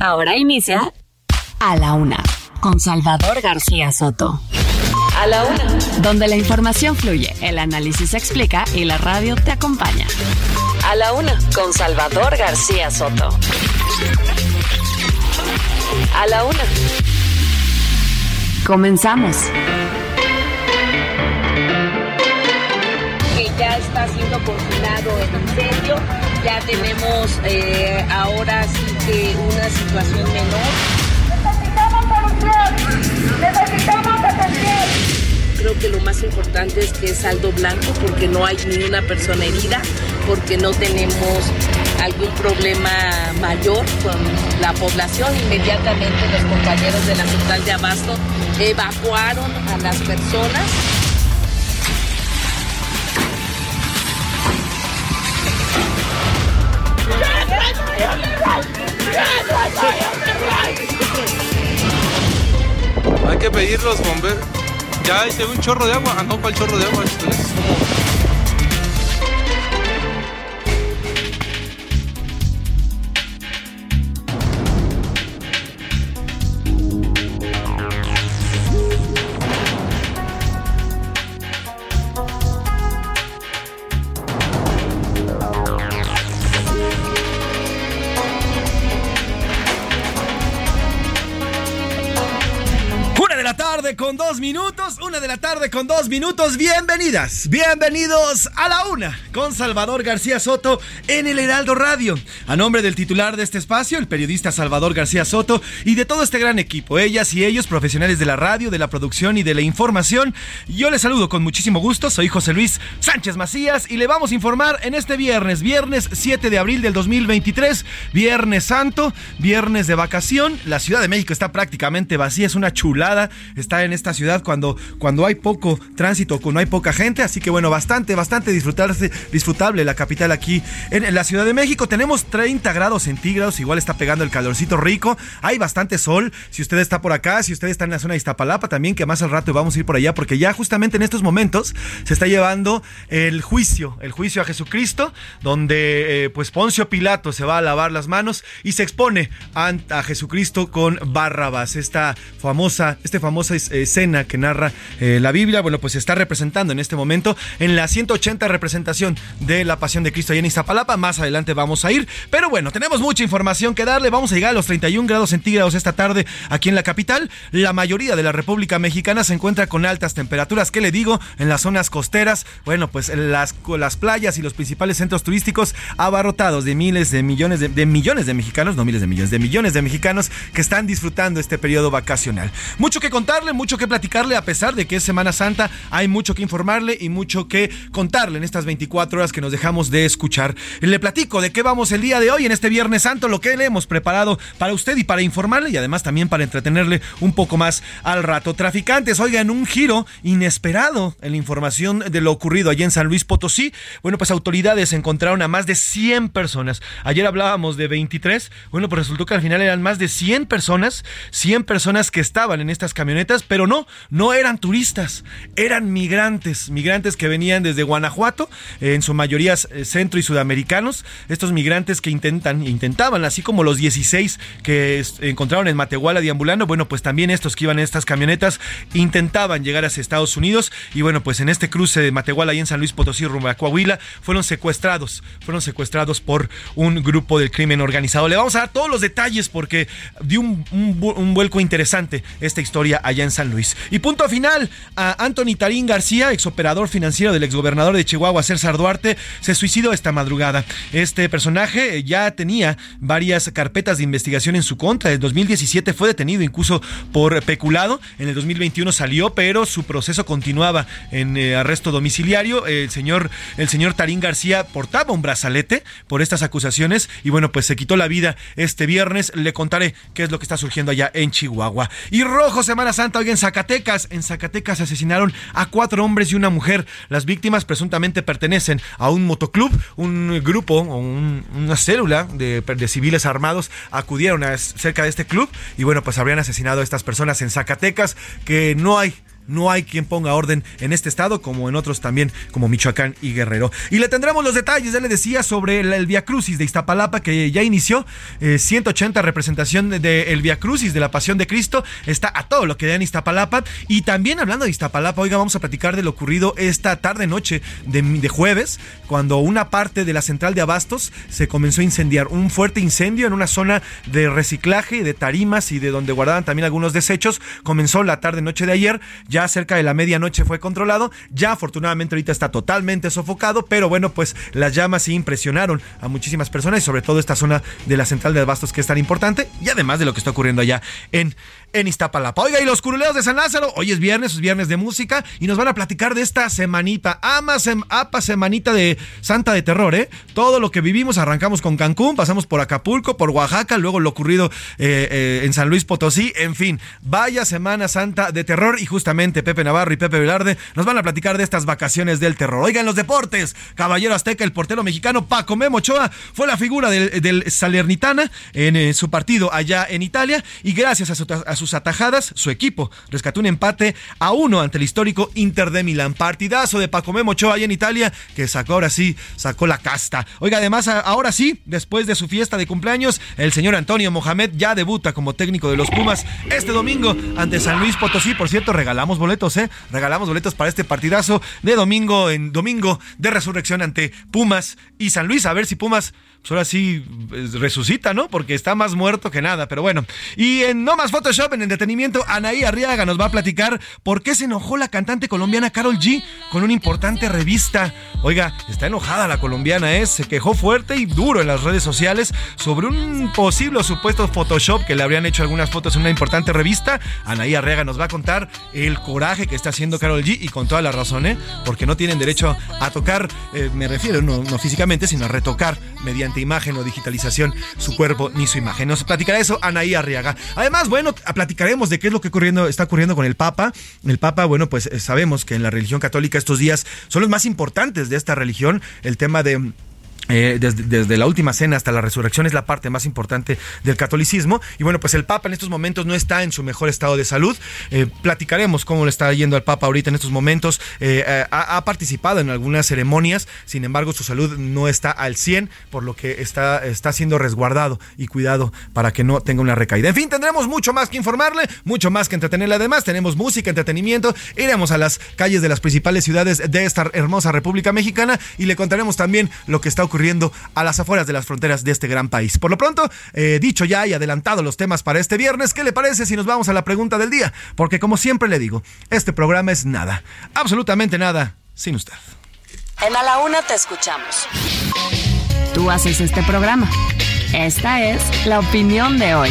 Ahora inicia A la Una con Salvador García Soto. A la Una. Donde la información fluye, el análisis se explica y la radio te acompaña. A la Una con Salvador García Soto. A la Una. Comenzamos. que ya está siendo confinado el incendio. Ya tenemos eh, ahora sí que una situación menor. Necesitamos solución. Necesitamos atención. Creo que lo más importante es que es saldo blanco porque no hay ni una persona herida, porque no tenemos algún problema mayor con la población. Inmediatamente los compañeros de la central de abasto evacuaron a las personas. Hay que pedir los bomberos. Ya hice un chorro de agua. Ah, no, el chorro de agua. Con dos minutos, una de la tarde con dos minutos. Bienvenidas, bienvenidos a la una con Salvador García Soto en el Heraldo Radio. A nombre del titular de este espacio, el periodista Salvador García Soto y de todo este gran equipo, ellas y ellos, profesionales de la radio, de la producción y de la información, yo les saludo con muchísimo gusto. Soy José Luis Sánchez Macías y le vamos a informar en este viernes, viernes 7 de abril del 2023, Viernes Santo, viernes de vacación. La Ciudad de México está prácticamente vacía, es una chulada estar en esta ciudad cuando, cuando hay poco tránsito, cuando hay poca gente. Así que bueno, bastante, bastante disfrutarse, disfrutable la capital aquí en, la Ciudad de México. Tenemos 30 grados centígrados, igual está pegando el calorcito rico. Hay bastante sol. Si usted está por acá, si usted está en la zona de Iztapalapa también, que más al rato vamos a ir por allá, porque ya justamente en estos momentos se está llevando el juicio, el juicio a Jesucristo, donde eh, pues Poncio Pilato se va a lavar las manos y se expone a, a Jesucristo con Barrabás, esta famosa, esta famosa es- escena que narra eh, la Biblia, bueno, pues se está representando en este momento en la 180 representación de la Pasión de Cristo allá en Iztapalapa, más adelante vamos a ir, pero bueno, tenemos mucha información que darle, vamos a llegar a los 31 grados centígrados esta tarde aquí en la capital, la mayoría de la República Mexicana se encuentra con altas temperaturas, ¿qué le digo? En las zonas costeras, bueno, pues las, las playas y los principales centros turísticos abarrotados de miles de millones de, de millones de mexicanos, no miles de millones, de millones de mexicanos que están disfrutando este periodo vacacional. Mucho que contarle, mucho que platicarle, a pesar de que es Semana Santa, hay mucho que informarle y mucho que contarle en estas 24 horas que nos dejamos de escuchar. Le platico de qué vamos el día de hoy, en este Viernes Santo, lo que le hemos preparado para usted y para informarle y además también para entretenerle un poco más al rato. Traficantes, oigan, un giro inesperado en la información de lo ocurrido allá en San Luis Potosí. Bueno, pues autoridades encontraron a más de 100 personas. Ayer hablábamos de 23. Bueno, pues resultó que al final eran más de 100 personas, 100 personas que estaban en estas camionetas, pero no, no eran turistas, eran migrantes, migrantes que venían desde Guanajuato, eh, en su mayoría eh, centro y sudamericanos. Estos migrantes que intentan, intentaban, así como los 16 que encontraron en Matehuala deambulando, bueno, pues también estos que iban en estas camionetas intentaban llegar hacia Estados Unidos y bueno, pues en este cruce de Matehuala y en San Luis Potosí rumbo a Coahuila fueron secuestrados, fueron secuestrados por un grupo del crimen organizado. Le vamos a dar todos los detalles porque dio un, un vu- un vuelco interesante esta historia allá en San Luis. Y punto final, a Anthony Tarín García, exoperador financiero del exgobernador de Chihuahua, César Duarte, se suicidó esta madrugada. Este personaje ya tenía varias carpetas de investigación en su contra. En 2017 fue detenido incluso por peculado. En el 2021 salió, pero su proceso continuaba en eh, arresto domiciliario. El señor, el señor Tarín García portaba un brazalete por estas acusaciones y bueno, pues se quitó la vida este viernes. Le contaré qué es lo que está surgiendo allá en Chihuahua. Y rojo, Semana Santa, hoy en Zacatecas. En Zacatecas asesinaron a cuatro hombres y una mujer. Las víctimas presuntamente pertenecen a un motoclub, un grupo o una célula de, de civiles armados acudieron a, cerca de este club y bueno, pues habrían asesinado a estas personas en Zacatecas que no hay no hay quien ponga orden en este estado, como en otros también, como Michoacán y Guerrero. Y le tendremos los detalles, ya le decía, sobre el, Via Crucis de Iztapalapa, que ya inició 180 eh, representación del de, Via Crucis de la Pasión de Cristo. Está a todo lo que da en Iztapalapa. Y también hablando de Iztapalapa, oiga, vamos a platicar de lo ocurrido esta tarde-noche de, de jueves, cuando una parte de la central de abastos se comenzó a incendiar. Un fuerte incendio en una zona de reciclaje, de tarimas y de donde guardaban también algunos desechos. Comenzó la tarde-noche de ayer. Ya cerca de la medianoche fue controlado. Ya afortunadamente ahorita está totalmente sofocado, pero bueno, pues las llamas sí impresionaron a muchísimas personas y sobre todo esta zona de la central de abastos que es tan importante y además de lo que está ocurriendo allá en en Iztapalapa. Oiga, y los curuleos de San Lázaro, hoy es viernes, es viernes de música y nos van a platicar de esta semanita, ama, apa semanita de Santa de Terror, ¿eh? Todo lo que vivimos, arrancamos con Cancún, pasamos por Acapulco, por Oaxaca, luego lo ocurrido eh, eh, en San Luis Potosí, en fin, vaya Semana Santa de Terror y justamente Pepe Navarro y Pepe Velarde nos van a platicar de estas vacaciones del terror. Oigan, los deportes, Caballero Azteca, el portero mexicano Paco Memo Ochoa fue la figura del, Salernitana en eh, su partido allá en Italia y gracias a su, sus atajadas, su equipo rescató un empate a uno ante el histórico Inter de Milán. Partidazo de Paco Memo Ochoa allá en Italia, que sacó ahora sí, sacó la casta. Oiga, además, ahora sí, después de su fiesta de cumpleaños, el señor Antonio Mohamed ya debuta como técnico de los Pumas este domingo ante San Luis Potosí. Por cierto, regalamos boletos, ¿eh? Regalamos boletos para este partidazo de domingo en domingo de resurrección ante Pumas y San Luis. A ver si Pumas pues ahora sí resucita, ¿no? Porque está más muerto que nada, pero bueno. Y en No Más Photoshop, en entretenimiento, Anaí Arriaga nos va a platicar por qué se enojó la cantante colombiana Carol G con una importante revista. Oiga, está enojada la colombiana, ¿eh? Se quejó fuerte y duro en las redes sociales sobre un posible o supuesto Photoshop que le habrían hecho algunas fotos en una importante revista. Anaí Arriaga nos va a contar el coraje que está haciendo Carol G y con toda la razón, ¿eh? Porque no tienen derecho a tocar, eh, me refiero, no, no físicamente, sino a retocar mediante imagen o digitalización su cuerpo ni su imagen. Nos platicará eso Anaí Arriaga. Además, bueno, platicaremos de qué es lo que está ocurriendo con el Papa. El Papa, bueno, pues eh, sabemos que en la religión católica estos días son los más importantes de esta religión. El tema de eh, desde, la última cena hasta la resurrección es la parte más importante del catolicismo. Y bueno, pues el Papa en estos momentos no está en su mejor estado de salud. Eh, platicaremos cómo le está yendo al Papa ahorita en estos momentos. Eh, ha, participado en algunas ceremonias, sin embargo su salud no está al 100, por lo que está, está siendo resguardado y cuidado para que no tenga una recaída. En fin, tendremos mucho más que informarle, mucho más que entretenerle. Además, tenemos música, entretenimiento. Iremos a las calles de las principales ciudades de esta hermosa República Mexicana y le contaremos también lo que está ocurriendo a las afueras de las fronteras de este gran país. Por lo pronto, eh, dicho ya y adelantado los temas para este viernes, ¿qué le parece si nos vamos a la pregunta del día? Porque como siempre le digo, este programa es nada, absolutamente nada, sin usted. En A la Una te escuchamos. Tú haces este programa. Esta es la opinión de hoy.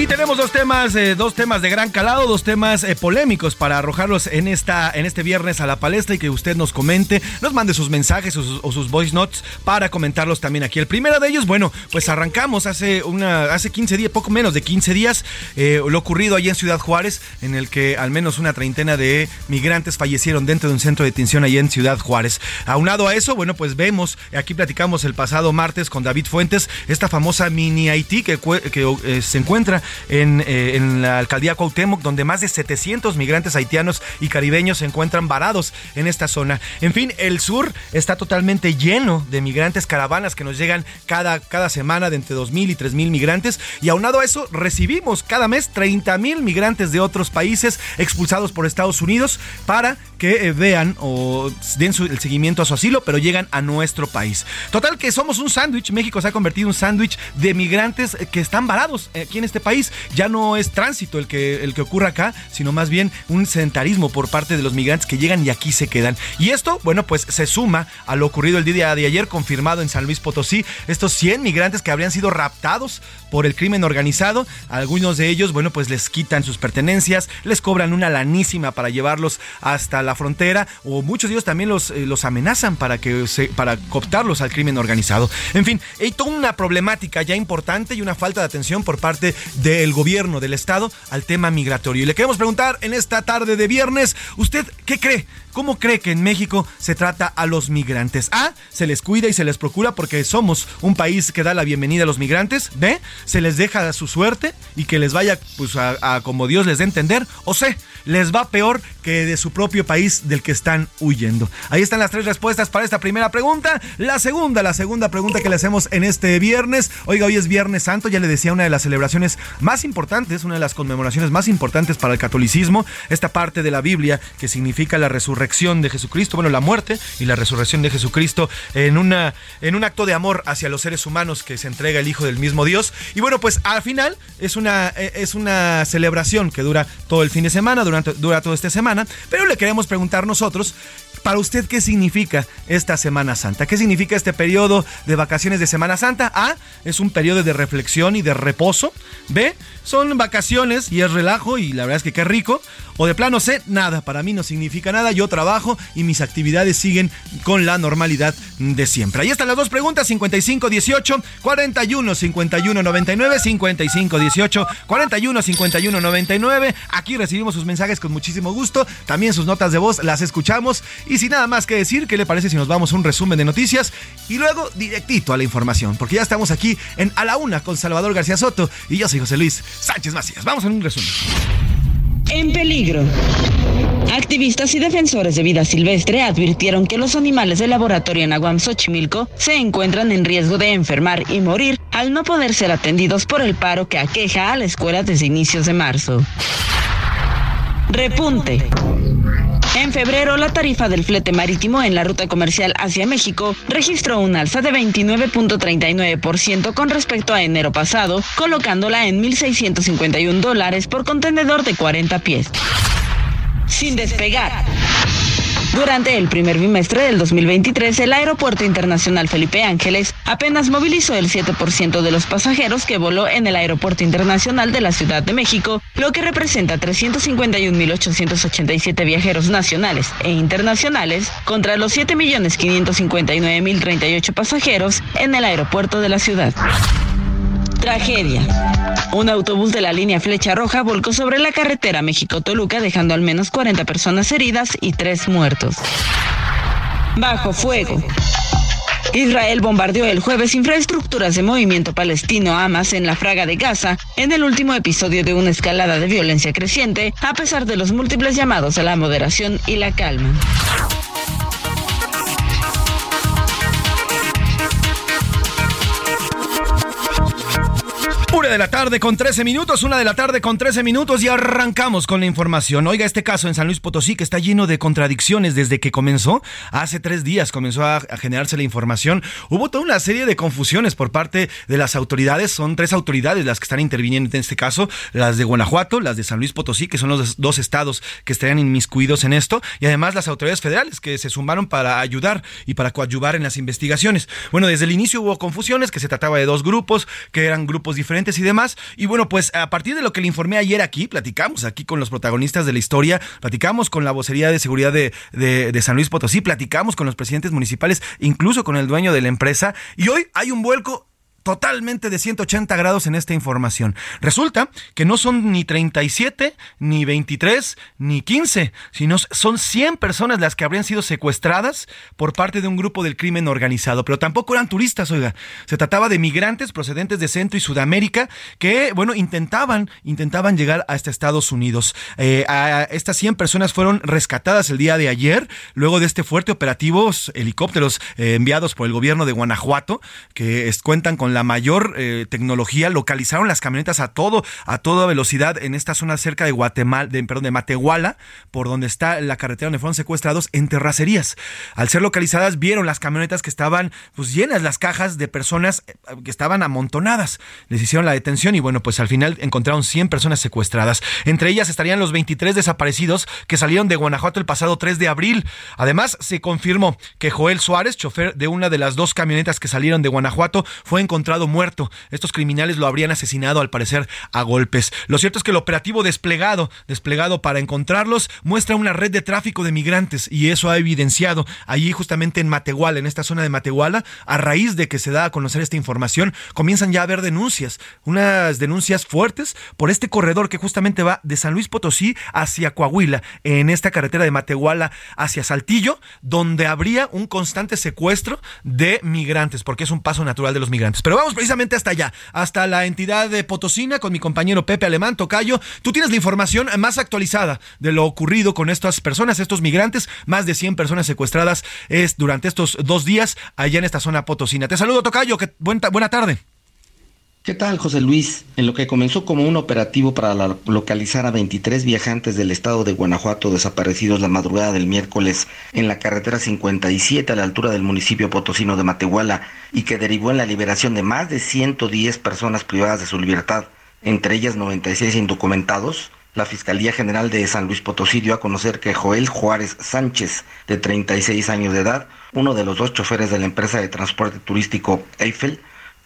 Y tenemos dos temas, eh, dos temas de gran calado, dos temas eh, polémicos para arrojarlos en esta, en este viernes a la palestra y que usted nos comente, nos mande sus mensajes o sus, voice notes para comentarlos también aquí. El primero de ellos, bueno, pues arrancamos hace una, hace 15 días, poco menos de 15 días, eh, lo ocurrido allí en Ciudad Juárez, en el que al menos una treintena de migrantes fallecieron dentro de un centro de detención allí en Ciudad Juárez. Aunado a eso, bueno, pues vemos, aquí platicamos el pasado martes con David Fuentes, esta famosa mini Haití que, que se encuentra en, eh, en la alcaldía Cuauhtémoc, donde más de 700 migrantes haitianos y caribeños se encuentran varados en esta zona. En fin, el sur está totalmente lleno de migrantes, caravanas que nos llegan cada, cada semana de entre 2.000 y 3.000 migrantes. Y aunado a eso, recibimos cada mes 30.000 migrantes de otros países expulsados por Estados Unidos para que eh, vean o den el seguimiento a su asilo, pero llegan a nuestro país. Total que somos un sándwich. México se ha convertido en un sándwich de migrantes que están varados aquí en este país. Ya no es tránsito el que, el que ocurre acá, sino más bien un sedentarismo por parte de los migrantes que llegan y aquí se quedan. Y esto, bueno, pues se suma a lo ocurrido el día de ayer, confirmado en San Luis Potosí, estos 100 migrantes que habrían sido raptados por el crimen organizado. Algunos de ellos, bueno, pues les quitan sus pertenencias, les cobran una lanísima para llevarlos hasta la frontera, o muchos de ellos también los, eh, los amenazan para, que para cooptarlos al crimen organizado. En fin, hay toda una problemática ya importante y una falta de atención por parte del gobierno, del Estado, al tema migratorio. Y le queremos preguntar en esta tarde de viernes, ¿usted qué cree? ¿Cómo cree que en México se trata a los migrantes? A, se les cuida y se les procura porque somos un país que da la bienvenida a los migrantes. B, se les deja a su suerte y que les vaya pues a, como Dios les dé entender. O C, les va peor que de su propio país del que están huyendo. Ahí están las tres respuestas para esta primera pregunta. La segunda, la segunda pregunta que le hacemos en este viernes. Oiga, hoy es Viernes Santo, ya le decía, una de las celebraciones más importantes, una de las conmemoraciones más importantes para el catolicismo. Esta parte de la Biblia que significa la resurrección resurrección de Jesucristo, bueno, la muerte y la resurrección de Jesucristo en, una, en un acto de amor hacia los seres humanos que se entrega el Hijo del mismo Dios. Y bueno, pues al final es una, eh, es una celebración que dura todo el fin de semana, durante, dura toda esta semana, pero le queremos preguntar nosotros para usted, ¿qué significa esta Semana Santa? ¿Qué significa este periodo de vacaciones de Semana Santa? A, es un periodo de reflexión y de reposo. B, son vacaciones y es relajo y la verdad es que qué rico. O de plano C, nada, para mí no significa nada. Yo trabajo y mis actividades siguen con la normalidad de siempre. Ahí están las dos preguntas, 55 18 41 51 99, 55 18 41 51 99. Aquí recibimos sus mensajes con muchísimo gusto, también sus notas de voz las escuchamos y sin nada más que decir, ¿qué le parece si nos vamos a un resumen de noticias y luego directito a la información? Porque ya estamos aquí en A la Una con Salvador García Soto y yo soy José Luis Sánchez Macías. Vamos a un resumen. En peligro. Activistas y defensores de vida silvestre advirtieron que los animales del laboratorio en Aguam Xochimilco se encuentran en riesgo de enfermar y morir al no poder ser atendidos por el paro que aqueja a la escuela desde inicios de marzo. Repunte. En febrero, la tarifa del flete marítimo en la ruta comercial hacia México registró un alza de 29.39% con respecto a enero pasado, colocándola en 1.651 dólares por contenedor de 40 pies. Sin despegar. Durante el primer bimestre del 2023, el Aeropuerto Internacional Felipe Ángeles apenas movilizó el 7% de los pasajeros que voló en el Aeropuerto Internacional de la Ciudad de México, lo que representa 351.887 viajeros nacionales e internacionales contra los 7.559.038 pasajeros en el aeropuerto de la ciudad. Tragedia. Un autobús de la línea Flecha Roja volcó sobre la carretera México-Toluca dejando al menos 40 personas heridas y 3 muertos. Bajo fuego. Israel bombardeó el jueves infraestructuras de movimiento palestino Hamas en la fraga de Gaza en el último episodio de una escalada de violencia creciente, a pesar de los múltiples llamados a la moderación y la calma. De la tarde con 13 minutos, una de la tarde con 13 minutos y arrancamos con la información. Oiga, este caso en San Luis Potosí que está lleno de contradicciones desde que comenzó, hace tres días comenzó a, generarse la información. Hubo toda una serie de confusiones por parte de las autoridades, son tres autoridades las que están interviniendo en este caso, las de Guanajuato, las de San Luis Potosí, que son los dos estados que estarían inmiscuidos en esto, y además las autoridades federales que se sumaron para ayudar y para coadyuvar en las investigaciones. Bueno, desde el inicio hubo confusiones, que se trataba de dos grupos, que eran grupos diferentes y demás. Y bueno, pues a partir de lo que le informé ayer aquí, platicamos aquí con los protagonistas de la historia, platicamos con la vocería de seguridad de, de, San Luis Potosí, platicamos con los presidentes municipales, incluso con el dueño de la empresa. Y hoy hay un vuelco totalmente de 180 grados en esta información. Resulta que no son ni 37, ni 23, ni 15, sino son 100 personas las que habrían sido secuestradas por parte de un grupo del crimen organizado. Pero tampoco eran turistas, oiga. Se trataba de migrantes procedentes de Centro y Sudamérica que, bueno, intentaban, intentaban llegar hasta Estados Unidos. Eh, estas 100 personas fueron rescatadas el día de ayer, luego de este fuerte operativo, helicópteros eh, enviados por el gobierno de Guanajuato, que cuentan con la mayor eh, tecnología, localizaron las camionetas a todo, a toda velocidad en esta zona cerca de Guatemala, de, perdón, de Matehuala, por donde está la carretera donde fueron secuestrados en terracerías. Al ser localizadas, vieron las camionetas que estaban pues llenas las cajas de personas eh, que estaban amontonadas. Les hicieron la detención y bueno, pues al final encontraron 100 personas secuestradas. Entre ellas estarían los 23 desaparecidos que salieron de Guanajuato el pasado 3 de abril. Además, se confirmó que Joel Suárez, chofer de una de las dos camionetas que salieron de Guanajuato, fue encontrado muerto. Estos criminales lo habrían asesinado al parecer a golpes. Lo cierto es que el operativo desplegado, desplegado para encontrarlos, muestra una red de tráfico de migrantes y eso ha evidenciado allí justamente en Matehuala, en esta zona de Matehuala, a raíz de que se da a conocer esta información, comienzan ya a haber denuncias, unas denuncias fuertes por este corredor que justamente va de San Luis Potosí hacia Coahuila, en esta carretera de Matehuala hacia Saltillo, donde habría un constante secuestro de migrantes, porque es un paso natural de los migrantes. Pero vamos precisamente hasta allá, hasta la entidad de Potosina con mi compañero Pepe Alemán, Tocayo. Tú tienes la información más actualizada de lo ocurrido con estas personas, estos migrantes, más de 100 personas secuestradas es durante estos dos días allá en esta zona Potosina. Te saludo, Tocayo, que buena, buena tarde. ¿Qué tal, José Luis? En lo que comenzó como un operativo para localizar a 23 viajantes del estado de Guanajuato desaparecidos la madrugada del miércoles en la carretera 57 a la altura del municipio potosino de Matehuala y que derivó en la liberación de más de 110 personas privadas de su libertad, entre ellas 96 indocumentados, la Fiscalía General de San Luis Potosí dio a conocer que Joel Juárez Sánchez, de 36 años de edad, uno de los dos choferes de la empresa de transporte turístico Eiffel,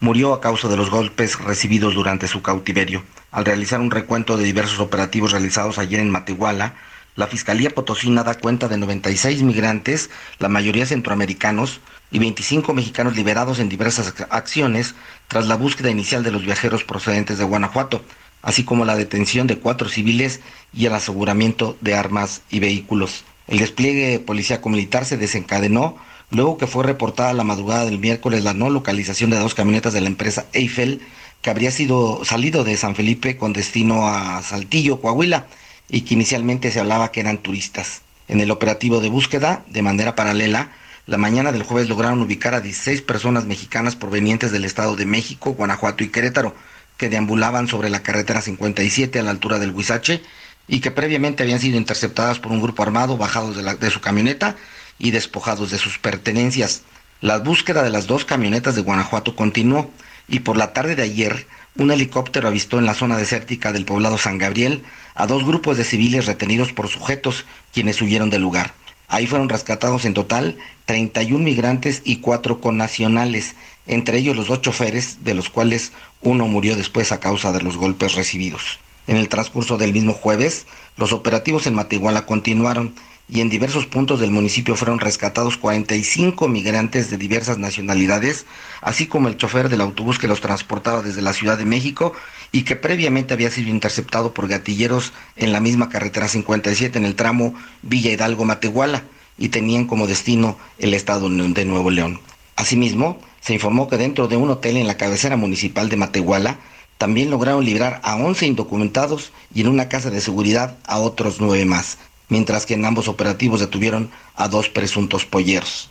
murió a causa de los golpes recibidos durante su cautiverio. Al realizar un recuento de diversos operativos realizados ayer en Matehuala, la Fiscalía Potosina da cuenta de 96 migrantes, la mayoría centroamericanos, y 25 mexicanos liberados en diversas acciones tras la búsqueda inicial de los viajeros procedentes de Guanajuato, así como la detención de cuatro civiles y el aseguramiento de armas y vehículos. El despliegue policíaco militar se desencadenó luego que fue reportada la madrugada del miércoles la no localización de dos camionetas de la empresa Eiffel que habría sido salido de San Felipe con destino a Saltillo, Coahuila, y que inicialmente se hablaba que eran turistas. En el operativo de búsqueda, de manera paralela, la mañana del jueves lograron ubicar a 16 personas mexicanas provenientes del Estado de México, Guanajuato y Querétaro, que deambulaban sobre la carretera 57 a la altura del Huizache y que previamente habían sido interceptadas por un grupo armado bajados de, de su camioneta y despojados de sus pertenencias. La búsqueda de las dos camionetas de Guanajuato continuó y por la tarde de ayer un helicóptero avistó en la zona desértica del poblado San Gabriel a dos grupos de civiles retenidos por sujetos quienes huyeron del lugar. Ahí fueron rescatados en total 31 migrantes y cuatro connacionales, entre ellos los dos choferes, de los cuales uno murió después a causa de los golpes recibidos. En el transcurso del mismo jueves, los operativos en Matehuala continuaron y en diversos puntos del municipio fueron rescatados 45 migrantes de diversas nacionalidades, así como el chofer del autobús que los transportaba desde la Ciudad de México y que previamente había sido interceptado por gatilleros en la misma carretera 57 en el tramo Villa Hidalgo-Matehuala y tenían como destino el estado de Nuevo León. Asimismo, se informó que dentro de un hotel en la cabecera municipal de Matehuala también lograron librar a 11 indocumentados y en una casa de seguridad a otros nueve más mientras que en ambos operativos detuvieron a dos presuntos polleros.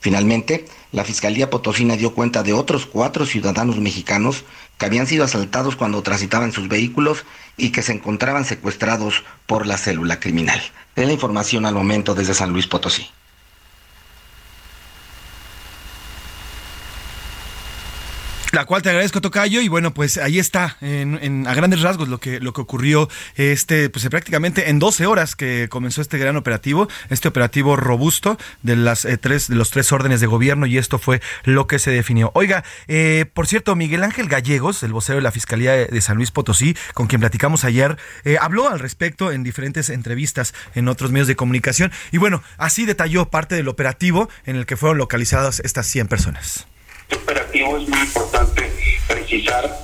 Finalmente, la Fiscalía Potosina dio cuenta de otros cuatro ciudadanos mexicanos que habían sido asaltados cuando transitaban sus vehículos y que se encontraban secuestrados por la célula criminal. Es la información al momento desde San Luis Potosí. La cual te agradezco, Tocayo. Y bueno, pues ahí está, a grandes rasgos, lo que, lo que ocurrió este, pues prácticamente en 12 horas que comenzó este gran operativo, este operativo robusto de las eh, tres, de los tres órdenes de gobierno, y esto fue lo que se definió. Oiga, eh, por cierto, Miguel Ángel Gallegos, el vocero de la Fiscalía de San Luis Potosí, con quien platicamos ayer, eh, habló al respecto en diferentes entrevistas en otros medios de comunicación. Y bueno, así detalló parte del operativo en el que fueron localizadas estas 100 personas. Este operativo es muy importante precisar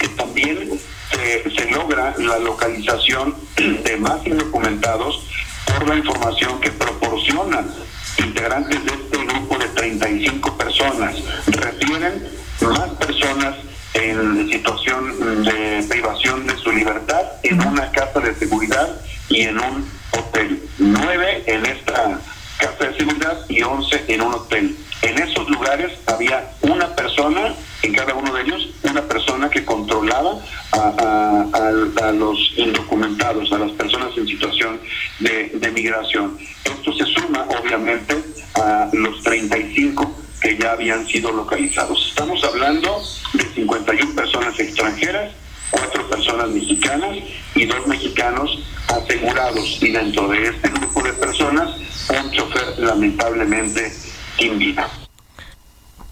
que también se, se logra la localización de más indocumentados por la información que proporcionan integrantes de este grupo de 35 personas. Refieren más personas en situación de privación de su libertad en una casa de seguridad y en un hotel. Nueve en esta casa de seguridad y once en un hotel. En esos lugares había una persona, en cada uno de ellos, una persona que controlaba a, los indocumentados, a las personas en situación de, de migración. Esto se suma, obviamente, a los 35 que ya habían sido localizados. Estamos hablando de 51 personas extranjeras, cuatro personas mexicanas y dos mexicanos asegurados. Y dentro de este grupo de personas, un chofer lamentablemente sin vida.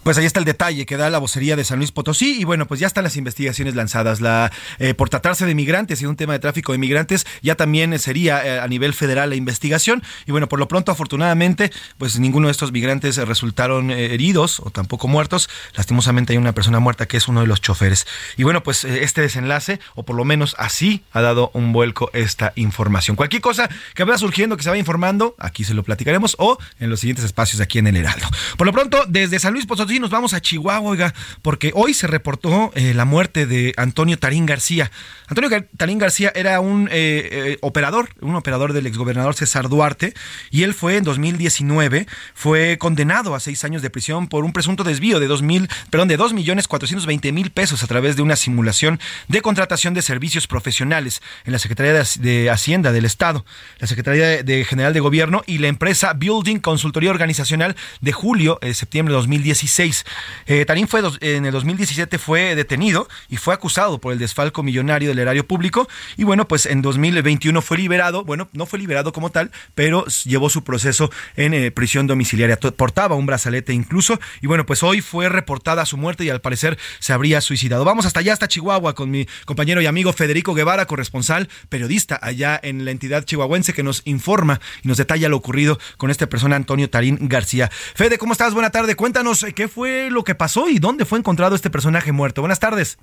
Pues ahí está el detalle que da la vocería de San Luis Potosí y bueno, pues ya están las investigaciones lanzadas. La eh, por tratarse de migrantes y un tema de tráfico de migrantes, ya también sería eh, a nivel federal la investigación y bueno, por lo pronto afortunadamente, pues ninguno de estos migrantes resultaron eh, heridos o tampoco muertos. Lastimosamente hay una persona muerta que es uno de los choferes. Y bueno, pues eh, este desenlace o por lo menos así ha dado un vuelco esta información. Cualquier cosa que vaya surgiendo, que se vaya informando, aquí se lo platicaremos o en los siguientes espacios aquí en el Heraldo. Por lo pronto, desde San Luis Potosí nos vamos a Chihuahua, oiga, porque hoy se reportó eh, la muerte de Antonio Tarín García. Antonio Tarín García era un eh, eh, operador, un operador del exgobernador César Duarte, y él fue en 2019, fue condenado a seis años de prisión por un presunto desvío de dos mil, perdón, de dos millones cuatrocientos mil pesos a través de una simulación de contratación de servicios profesionales en la Secretaría de, Hac- de Hacienda del Estado, la Secretaría de, General de Gobierno y la empresa Building Consultoría Organizacional de julio, septiembre de 2016. Eh, Tarín fue en el 2017 fue detenido y fue acusado por el desfalco millonario del erario público y bueno, pues en 2021 fue liberado, bueno, no fue liberado como tal, pero llevó su proceso en eh, prisión domiciliaria. Portaba un brazalete incluso y bueno, pues hoy fue reportada su muerte y al parecer se habría suicidado. Vamos hasta allá, hasta Chihuahua, con mi compañero y amigo Federico Guevara, corresponsal, periodista allá en la entidad chihuahuense que nos informa y nos detalla lo ocurrido con esta persona, Antonio Tarín García. Fede, ¿cómo estás? Buena tarde. Cuéntanos eh, qué fue lo que pasó y dónde fue encontrado este personaje muerto. Buenas tardes.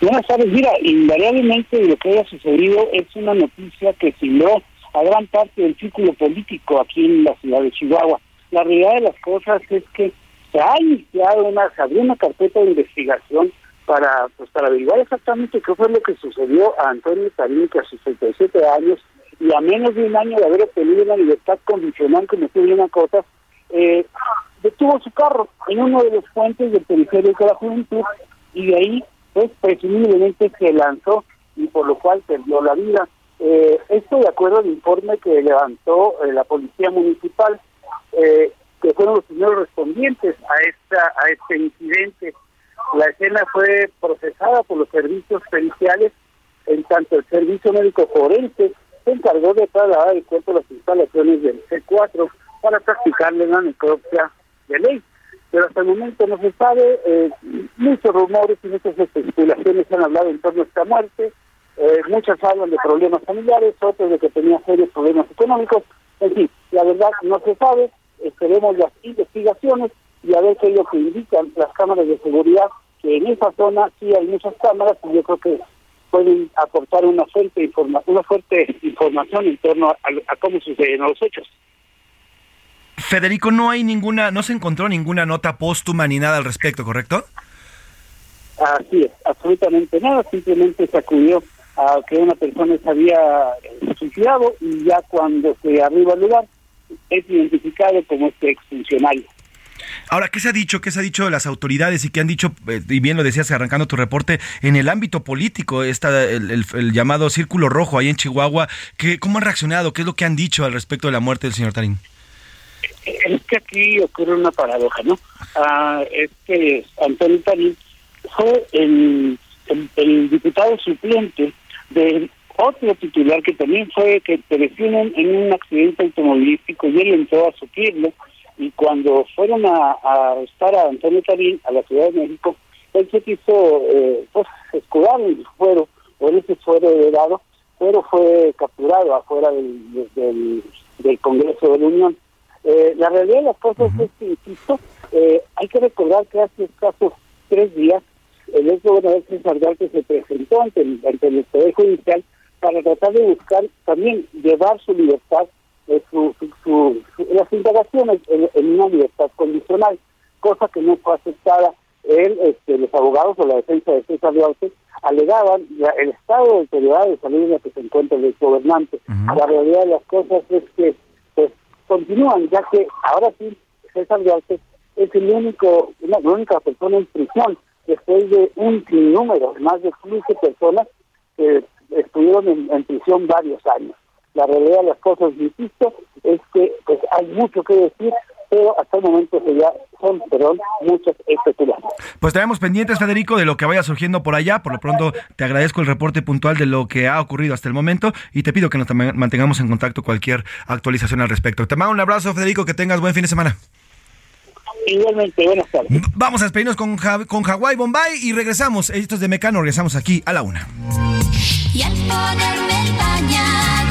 Buenas tardes. Mira, invariablemente lo que haya sucedido es una noticia que siguió a gran parte del círculo político aquí en la ciudad de Chihuahua. La realidad de las cosas es que se ha iniciado una, se abrió una carpeta de investigación para, pues, para averiguar exactamente qué fue lo que sucedió a Antonio Tarín, que a sus 67 años y a menos de un año de haber obtenido una libertad condicional como tú bien acotas, eh, detuvo su carro en uno de los puentes del periférico de la juventud y de ahí pues presumiblemente se lanzó y por lo cual perdió la vida. Eh, esto de acuerdo al informe que levantó eh, la policía municipal, eh, que fueron los primeros respondientes a esta a este incidente. La escena fue procesada por los servicios periciales, en tanto el servicio médico forense se encargó de trasladar el cuerpo a las instalaciones del C4 para practicarle una necropsia de ley. Pero hasta el momento no se sabe, eh, muchos rumores y muchas especulaciones han hablado en torno a esta muerte, eh, muchas hablan de problemas familiares, otros de que tenía serios problemas económicos, en fin, la verdad no se sabe, esperemos las investigaciones y a ver qué es lo que indican las cámaras de seguridad, que en esa zona sí hay muchas cámaras y yo creo que pueden aportar una fuerte, informa una fuerte información en torno a cómo suceden los hechos. Federico, no hay ninguna, no se encontró ninguna nota póstuma ni nada al respecto, ¿correcto? Así es, absolutamente nada, simplemente se acudió a que una persona se había eh, suicidado y ya cuando se arriba al lugar es identificado como este exfuncionario. Ahora, ¿qué se ha dicho? ¿Qué se ha dicho de las autoridades y qué han dicho, eh, y bien lo decías arrancando tu reporte, en el ámbito político, esta, el, el- el llamado Círculo Rojo ahí en Chihuahua? ¿qué, ¿Cómo han reaccionado? ¿Qué es lo que han dicho al respecto de la muerte del señor Tarín? Es que aquí ocurre una paradoja, ¿no? Ah, este Antonio Tarín fue el, el, diputado suplente de otro titular que también fue que pereció en, un accidente automovilístico y él entró a suplirlo y cuando fueron a, a arrestar a Antonio Tarín a la Ciudad de México, él se quiso eh, pues, escudar en el fuero, o en ese fuero heredado, pero fue capturado afuera del, del, del Congreso de la Unión. Eh, la realidad de las cosas es que, insisto, eh, hay que recordar que hace escasos tres días el ex gobernador César Duarte se presentó ante el, ante el Poder Judicial para tratar de buscar también llevar su libertad, eh, su, su, las indagaciones en, una libertad condicional, cosa que no fue aceptada. Él, este, los abogados o la defensa de César Duarte alegaban el estado de deteriorado de salud en el que se encuentra el gobernante. La realidad de las cosas es que continúan, ya que ahora sí César Duarte es el único, la única persona en prisión después de un sinnúmero, más de 15 personas que estuvieron en, prisión varios años. La realidad de las cosas, insisto, es que pues hay mucho que decir, pero hasta el momento ya son, perdón, muchas especulaciones. Pues estaremos pendientes, Federico, de lo que vaya surgiendo por allá. Por lo pronto, te agradezco el reporte puntual de lo que ha ocurrido hasta el momento y te pido que nos mantengamos en contacto cualquier actualización al respecto. Te mando un abrazo, Federico, que tengas buen fin de semana. Igualmente, buenas tardes. Vamos a despedirnos con, con Hawái Bombay y regresamos. Esto es de Mecano, regresamos aquí a la una. Y al ponerme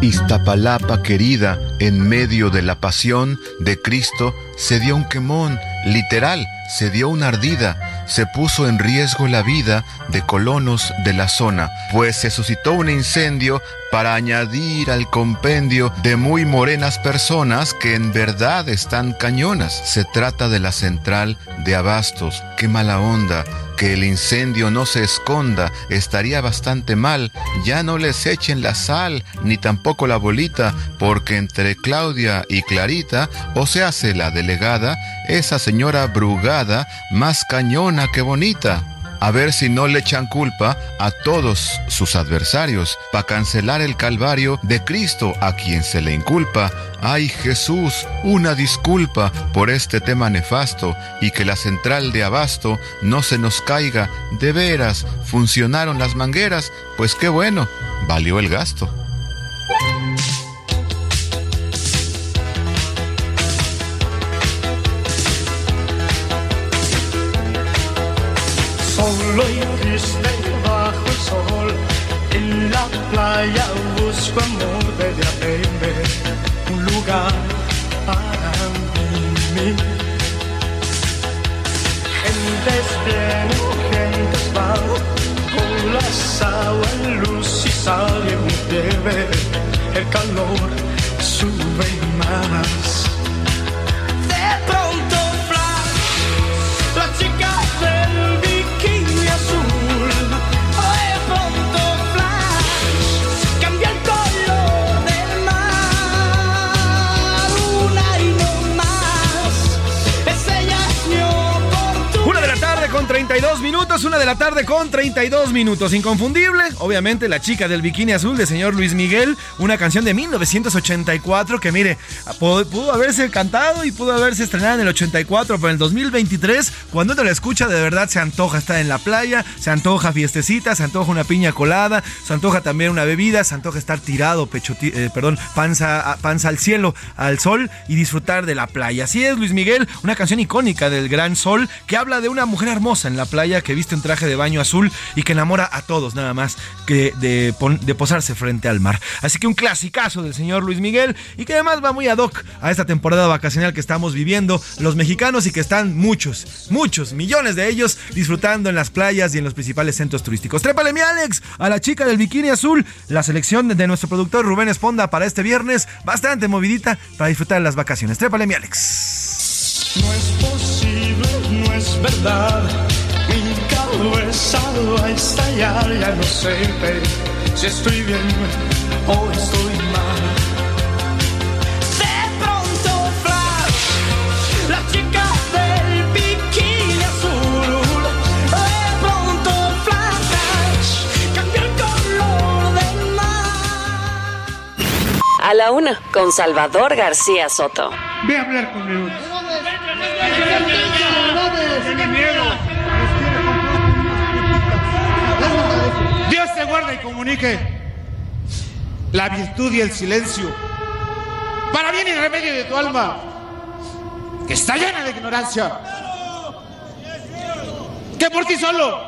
Iztapalapa querida, en medio de la pasión de Cristo, se dio un quemón, literal, se dio una ardida, se puso en riesgo la vida de colonos de la zona, pues se suscitó un incendio para añadir al compendio de muy morenas personas que en verdad están cañonas. Se trata de la central de abastos. Qué mala onda, que el incendio no se esconda, estaría bastante mal. Ya no les echen la sal, ni tampoco la bolita, porque entre Claudia y Clarita, o se hace la delegada, esa señora brugada, más cañona que bonita a ver si no le echan culpa a todos sus adversarios, para cancelar el calvario de Cristo a quien se le inculpa. Ay Jesús, una disculpa por este tema nefasto y que la central de abasto no se nos caiga. De veras, funcionaron las mangueras, pues qué bueno, valió el gasto. Triste bajo el sol, en la playa busco amor de verme, un lugar para mí. Gentes vienen, gentes van, con las aguas, luz y sal y bebé, el calor sube más. 32 minutos, una de la tarde con 32 minutos. Inconfundible, obviamente, la chica del bikini azul de señor Luis Miguel, una canción de 1984 que, mire, pudo, haberse cantado y pudo haberse estrenado en el 84, pero en el 2023, cuando uno la escucha, de verdad se antoja estar en la playa, se antoja fiestecita, se antoja una piña colada, se antoja también una bebida, se antoja estar tirado, pecho, eh, perdón, panza, panza al cielo, al sol y disfrutar de la playa. Así es, Luis Miguel, una canción icónica del Gran Sol que habla de una mujer hermosa en la playa que viste un traje de baño azul y que enamora a todos nada más que de, de posarse frente al mar. Así que un clasicazo del señor Luis Miguel y que además va muy ad hoc a esta temporada vacacional que estamos viviendo los mexicanos y que están muchos, muchos, millones de ellos disfrutando en las playas y en los principales centros turísticos. Trépale mi Alex a la chica del bikini azul, la selección de nuestro productor Rubén Esponda para este viernes, bastante movidita para disfrutar de las vacaciones. Trépale mi Alex. No es posible, no es verdad. Cabeza va a estallar, ya no sé si estoy bien o estoy mal. De pronto, flash, la chica del bikini azul. De pronto, flash, cambia el color del mar. A la una, con Salvador García Soto. Ve a hablar con guarde y comunique la virtud y el silencio para bien y remedio de tu alma, que está llena de ignorancia. Que por ti solo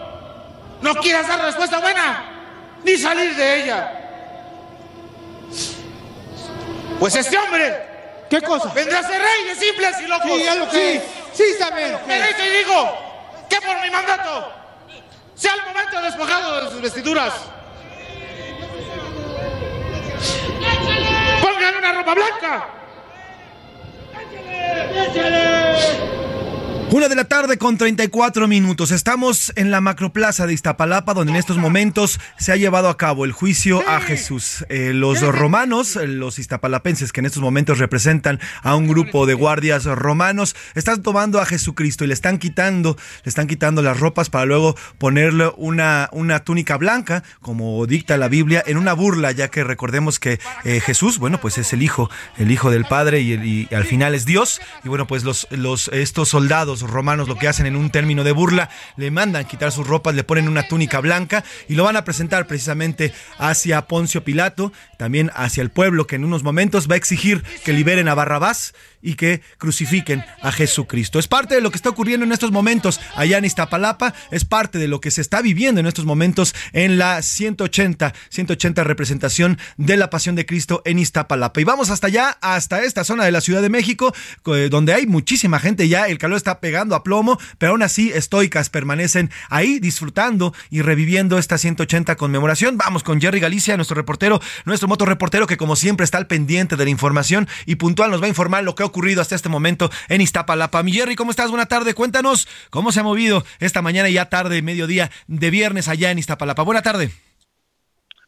no quieras dar respuesta buena ni salir de ella. Pues este hombre ¿Qué cosa? vendrá a ser rey de simples y locos. Sí, ya lo sé. Sí, dice y digo que por mi mandato sea el momento despojado de sus vestiduras. Pongan una ropa blanca. Una de la tarde con 34 minutos. Estamos en la macroplaza de Iztapalapa, donde en estos momentos se ha llevado a cabo el juicio a Jesús. Eh, los romanos, los iztapalapenses, que en estos momentos representan a un grupo de guardias romanos, están tomando a Jesucristo y le están quitando, le están quitando las ropas para luego ponerle una, una túnica blanca, como dicta la Biblia, en una burla, ya que recordemos que eh, Jesús, bueno, pues es el hijo, el hijo del Padre y, el- y al final es Dios. Y bueno, pues los, los, estos soldados romanos lo que hacen en un término de burla, le mandan quitar sus ropas, le ponen una túnica blanca y lo van a presentar precisamente hacia Poncio Pilato, también hacia el pueblo que en unos momentos va a exigir que liberen a Barrabás y que crucifiquen a Jesucristo. Es parte de lo que está ocurriendo en estos momentos allá en Iztapalapa, es parte de lo que se está viviendo en estos momentos en la 180, 180 representación de la Pasión de Cristo en Iztapalapa. Y vamos hasta allá, hasta esta zona de la Ciudad de México, eh, donde hay muchísima gente ya, el calor está pegando a plomo, pero aún así estoicas permanecen ahí disfrutando y reviviendo esta 180 conmemoración. Vamos con Jerry Galicia, nuestro reportero, nuestro motorreportero que como siempre está al pendiente de la información y puntual nos va a informar lo que ha ocurrido hasta este momento en Iztapalapa. Mi Jerry, ¿cómo estás? Buena tarde, cuéntanos cómo se ha movido esta mañana y ya tarde, mediodía de viernes allá en Iztapalapa. Buena tarde.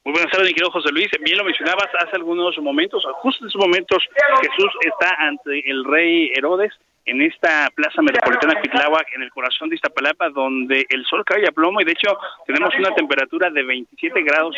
Muy buenas tardes, mi querido José Luis. Bien lo mencionabas hace algunos momentos, justo en esos momentos Jesús está ante el rey Herodes en esta plaza metropolitana Cuitláhuac, en el corazón de Iztapalapa, donde el sol cae a plomo y de hecho tenemos una temperatura de 27 grados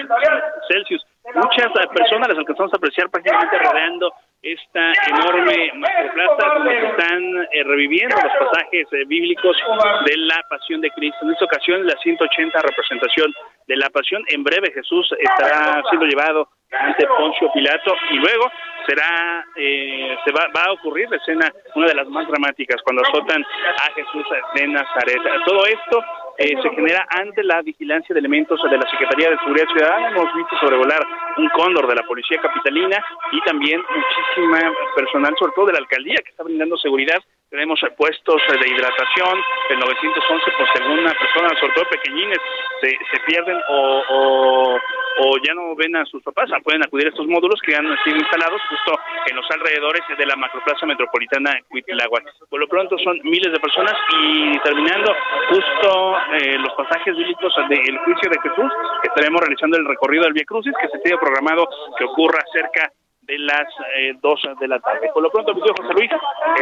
Celsius. Muchas personas las alcanzamos a apreciar prácticamente rodeando esta enorme macroplaza donde se están eh, reviviendo los pasajes eh, bíblicos de la pasión de Cristo. En esta ocasión, la 180 representación de la pasión. En breve Jesús estará siendo llevado ante Poncio Pilato y luego será eh, se va, va a ocurrir la escena una de las más dramáticas cuando azotan a Jesús de Nazaret. Todo esto eh, se genera ante la vigilancia de elementos de la Secretaría de Seguridad Ciudadana. Hemos visto sobrevolar un cóndor de la Policía Capitalina y también muchísima personal, sobre todo de la alcaldía, que está brindando seguridad. Tenemos puestos de hidratación, el 911, pues según una persona, sobre todo pequeñines, se, se pierden o, o, ya no ven a sus papás, ah, pueden acudir a estos módulos que han sido instalados justo en los alrededores de la macroplaza metropolitana Cuitláhuac. Por lo pronto son miles de personas y terminando justo eh, los pasajes bíblicos del juicio de Jesús, estaremos realizando el recorrido del Via Crucis que se tiene programado que ocurra cerca de las eh, 2 de la tarde. Por lo pronto, mi José Luis,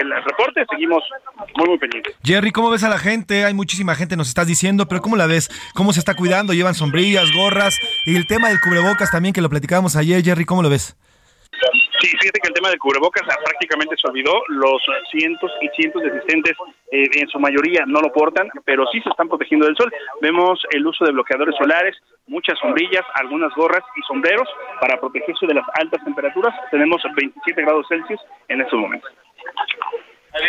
el reporte, seguimos muy, muy pendientes. Jerry, ¿cómo ves a la gente? Hay muchísima gente, nos estás diciendo, pero ¿cómo la ves? ¿Cómo se está cuidando? ¿Llevan sombrillas, gorras? Y el tema del cubrebocas también, que lo platicábamos ayer, Jerry, ¿cómo lo ves? Sí, fíjate que el tema del cubrebocas ah, prácticamente se olvidó. Los cientos y cientos de asistentes, eh, en su mayoría, no lo portan, pero sí se están protegiendo del sol. Vemos el uso de bloqueadores solares, muchas sombrillas, algunas gorras y sombreros para protegerse de las altas temperaturas. Tenemos 27 grados Celsius en estos momentos.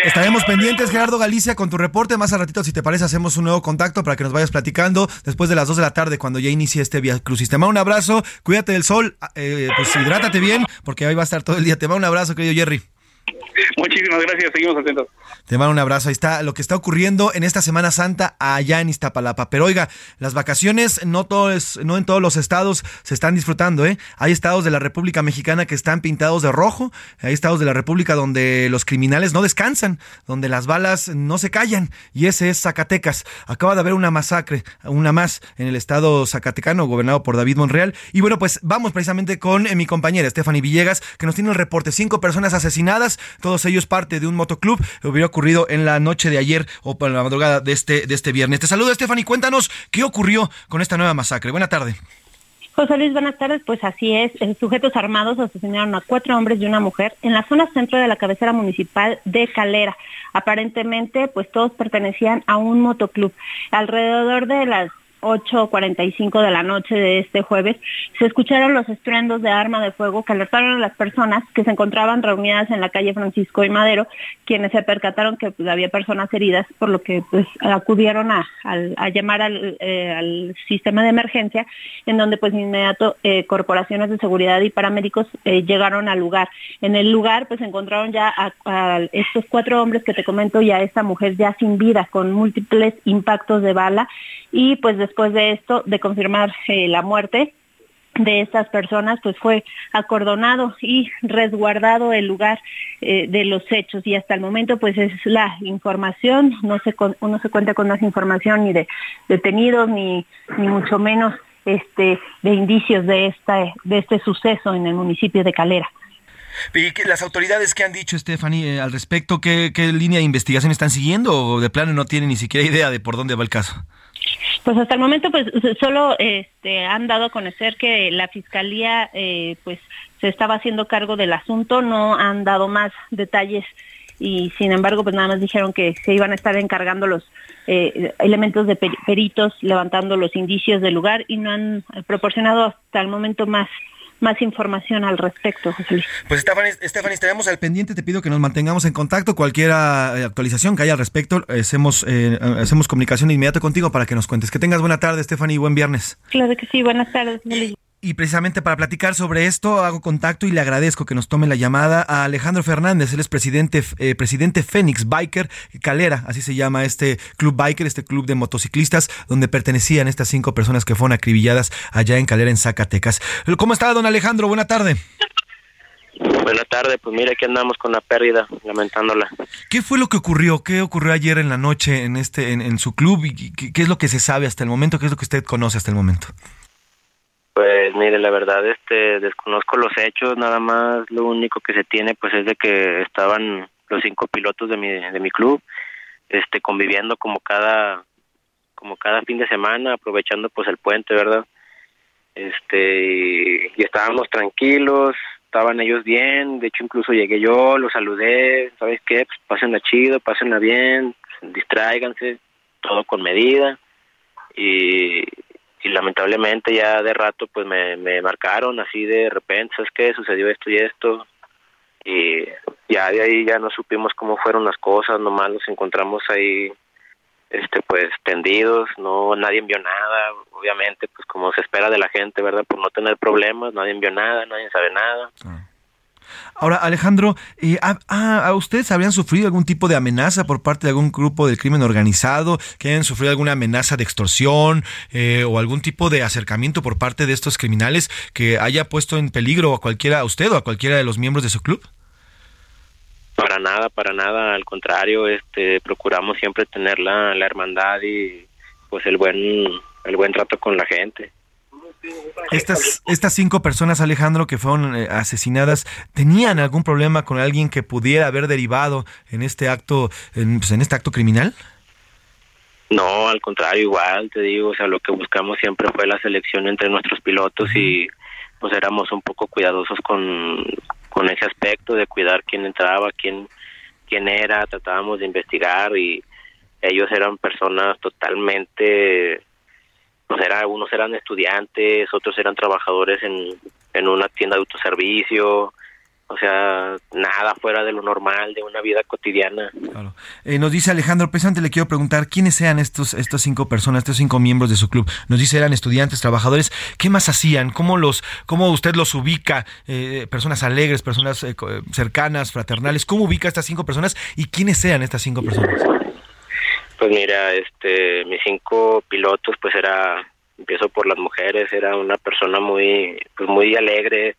Estaremos pendientes, Gerardo Galicia, con tu reporte. Más a ratito, si te parece, hacemos un nuevo contacto para que nos vayas platicando después de las 2 de la tarde, cuando ya inicie este Via Crucis. Te mando un abrazo, cuídate del sol, eh, pues hidrátate bien, porque ahí va a estar todo el día. Te mando un abrazo, querido Jerry. Muchísimas gracias, seguimos atentos. Te mando un abrazo. Ahí está lo que está ocurriendo en esta Semana Santa allá en Iztapalapa. Pero oiga, las vacaciones no, todo es- no en todos los estados se están disfrutando. ¿eh? Hay estados de la República Mexicana que están pintados de rojo. Hay estados de la República donde los criminales no descansan, donde las balas no se callan. Y ese es Zacatecas. Acaba de haber una masacre, una más en el estado zacatecano, gobernado por David Monreal. Y bueno, pues vamos precisamente con eh, mi compañera Stephanie Villegas, que nos tiene el reporte. Cinco personas asesinadas, todos ellos parte de un motoclub. Hubiera ocurrido en la noche de ayer o por la madrugada de este, de este viernes. Te saludo, Stephanie. Cuéntanos qué ocurrió con esta nueva masacre. Buena tarde. José Luis, buenas tardes. Pues así es, eh, sujetos armados asesinaron a cuatro hombres y una mujer en la zona centro de la cabecera municipal de Calera. Aparentemente, pues todos pertenecían a un motoclub. Alrededor de las 8.45 de la noche de este jueves, se escucharon los estruendos de arma de fuego que alertaron a las personas que se encontraban reunidas en la calle Francisco y Madero, quienes se percataron que pues, había personas heridas, por lo que pues acudieron a, llamar al, eh, al sistema de emergencia, en donde pues inmediato eh, corporaciones de seguridad y paramédicos eh, llegaron al lugar. En el lugar pues encontraron ya a estos cuatro hombres que te comento y a esta mujer ya sin vida, con múltiples impactos de bala, y pues después de esto, de confirmar eh, la muerte, de estas personas, pues fue acordonado y resguardado el lugar eh, de los hechos y hasta el momento pues es la información, no se con- no se cuenta con más información ni de detenidos ni ni mucho menos este de indicios de esta de este suceso en el municipio de Calera. ¿Y las autoridades qué han dicho, Stephanie, eh, al respecto? ¿Qué, ¿Qué línea de investigación están siguiendo o de plano no tienen ni siquiera idea de por dónde va el caso? Pues hasta el momento pues solo este, han dado a conocer que la fiscalía eh, pues se estaba haciendo cargo del asunto, no han dado más detalles y sin embargo pues nada más dijeron que se iban a estar encargando los eh, elementos de per- peritos levantando los indicios del lugar y no han proporcionado hasta el momento más más información al respecto, José Luis. Pues Stephanie, Stephanie, estaremos al pendiente. Te pido que nos mantengamos en contacto. Cualquier eh, actualización que haya al respecto, hacemos, eh, hacemos comunicación inmediata contigo para que nos cuentes. Que tengas buena tarde, Stephanie, y buen viernes. Claro que sí, buenas tardes. Luis. Y precisamente para platicar sobre esto, hago contacto y le agradezco que nos tome la llamada a Alejandro Fernández. Él es presidente, eh, presidente Fénix Biker Calera, así se llama este club biker, este club de motociclistas, donde pertenecían estas cinco personas que fueron acribilladas allá en Calera, en Zacatecas. ¿Cómo está, don Alejandro? Buena tarde. Buenas tardes, pues mira, aquí andamos con la pérdida, lamentándola. ¿Qué fue lo que ocurrió? ¿Qué ocurrió ayer en la noche en este, en, en su club? ¿Y qué, qué es lo que se sabe hasta el momento? ¿Qué es lo que usted conoce hasta el momento? Pues mire, la verdad, este, desconozco los hechos, nada más lo único que se tiene, pues es de que estaban los cinco pilotos de mi, de mi club, este, conviviendo como cada, como cada fin de semana, aprovechando pues el puente, ¿verdad? Este, y, estábamos tranquilos, estaban ellos bien, de hecho incluso llegué yo, los saludé, ¿sabes qué? Pues pásenla chido, pásenla bien, distráiganse, todo con medida, y, y lamentablemente ya de rato pues me, me marcaron así de repente, ¿sabes qué? Sucedió esto y esto, y ya de ahí ya no supimos cómo fueron las cosas, nomás los encontramos ahí este pues tendidos, no nadie envió nada, obviamente pues como se espera de la gente, ¿verdad? Por no tener problemas, nadie envió nada, nadie sabe nada. Ahora, Alejandro, eh, ¿a, a- ustedes habrían sufrido algún tipo de amenaza por parte de algún grupo del crimen organizado? ¿Que hayan sufrido alguna amenaza de extorsión eh, o algún tipo de acercamiento por parte de estos criminales que haya puesto en peligro a cualquiera, a usted o a cualquiera de los miembros de su club? Para nada, para nada, al contrario, este procuramos siempre tener la, la hermandad y pues el buen el buen trato con la gente. Estas, estas cinco personas, Alejandro, que fueron eh, asesinadas, ¿tenían algún problema con alguien que pudiera haber derivado en este acto, en, pues, en este acto criminal? No, al contrario, igual te digo, o sea, lo que buscamos siempre fue la selección entre nuestros pilotos y pues éramos un poco cuidadosos con, con ese aspecto de cuidar quién entraba, quién quién era, tratábamos de investigar y ellos eran personas totalmente pues era unos eran estudiantes, otros eran trabajadores en en una tienda de autoservicio, o sea, nada fuera de lo normal de una vida cotidiana. Eh, nos dice Alejandro, precisamente le quiero preguntar quiénes eran estos, estas cinco personas, estos cinco miembros de su club. Nos dice eran estudiantes, trabajadores. ¿Qué más hacían? ¿Cómo los, cómo usted los ubica? Eh, personas alegres, personas eh, eh, cercanas, fraternales. ¿Cómo ubica a estas cinco personas y quiénes eran estas cinco personas? Pues mira, este, mis cinco pilotos, pues era, empiezo por las mujeres, era una persona muy, pues muy alegre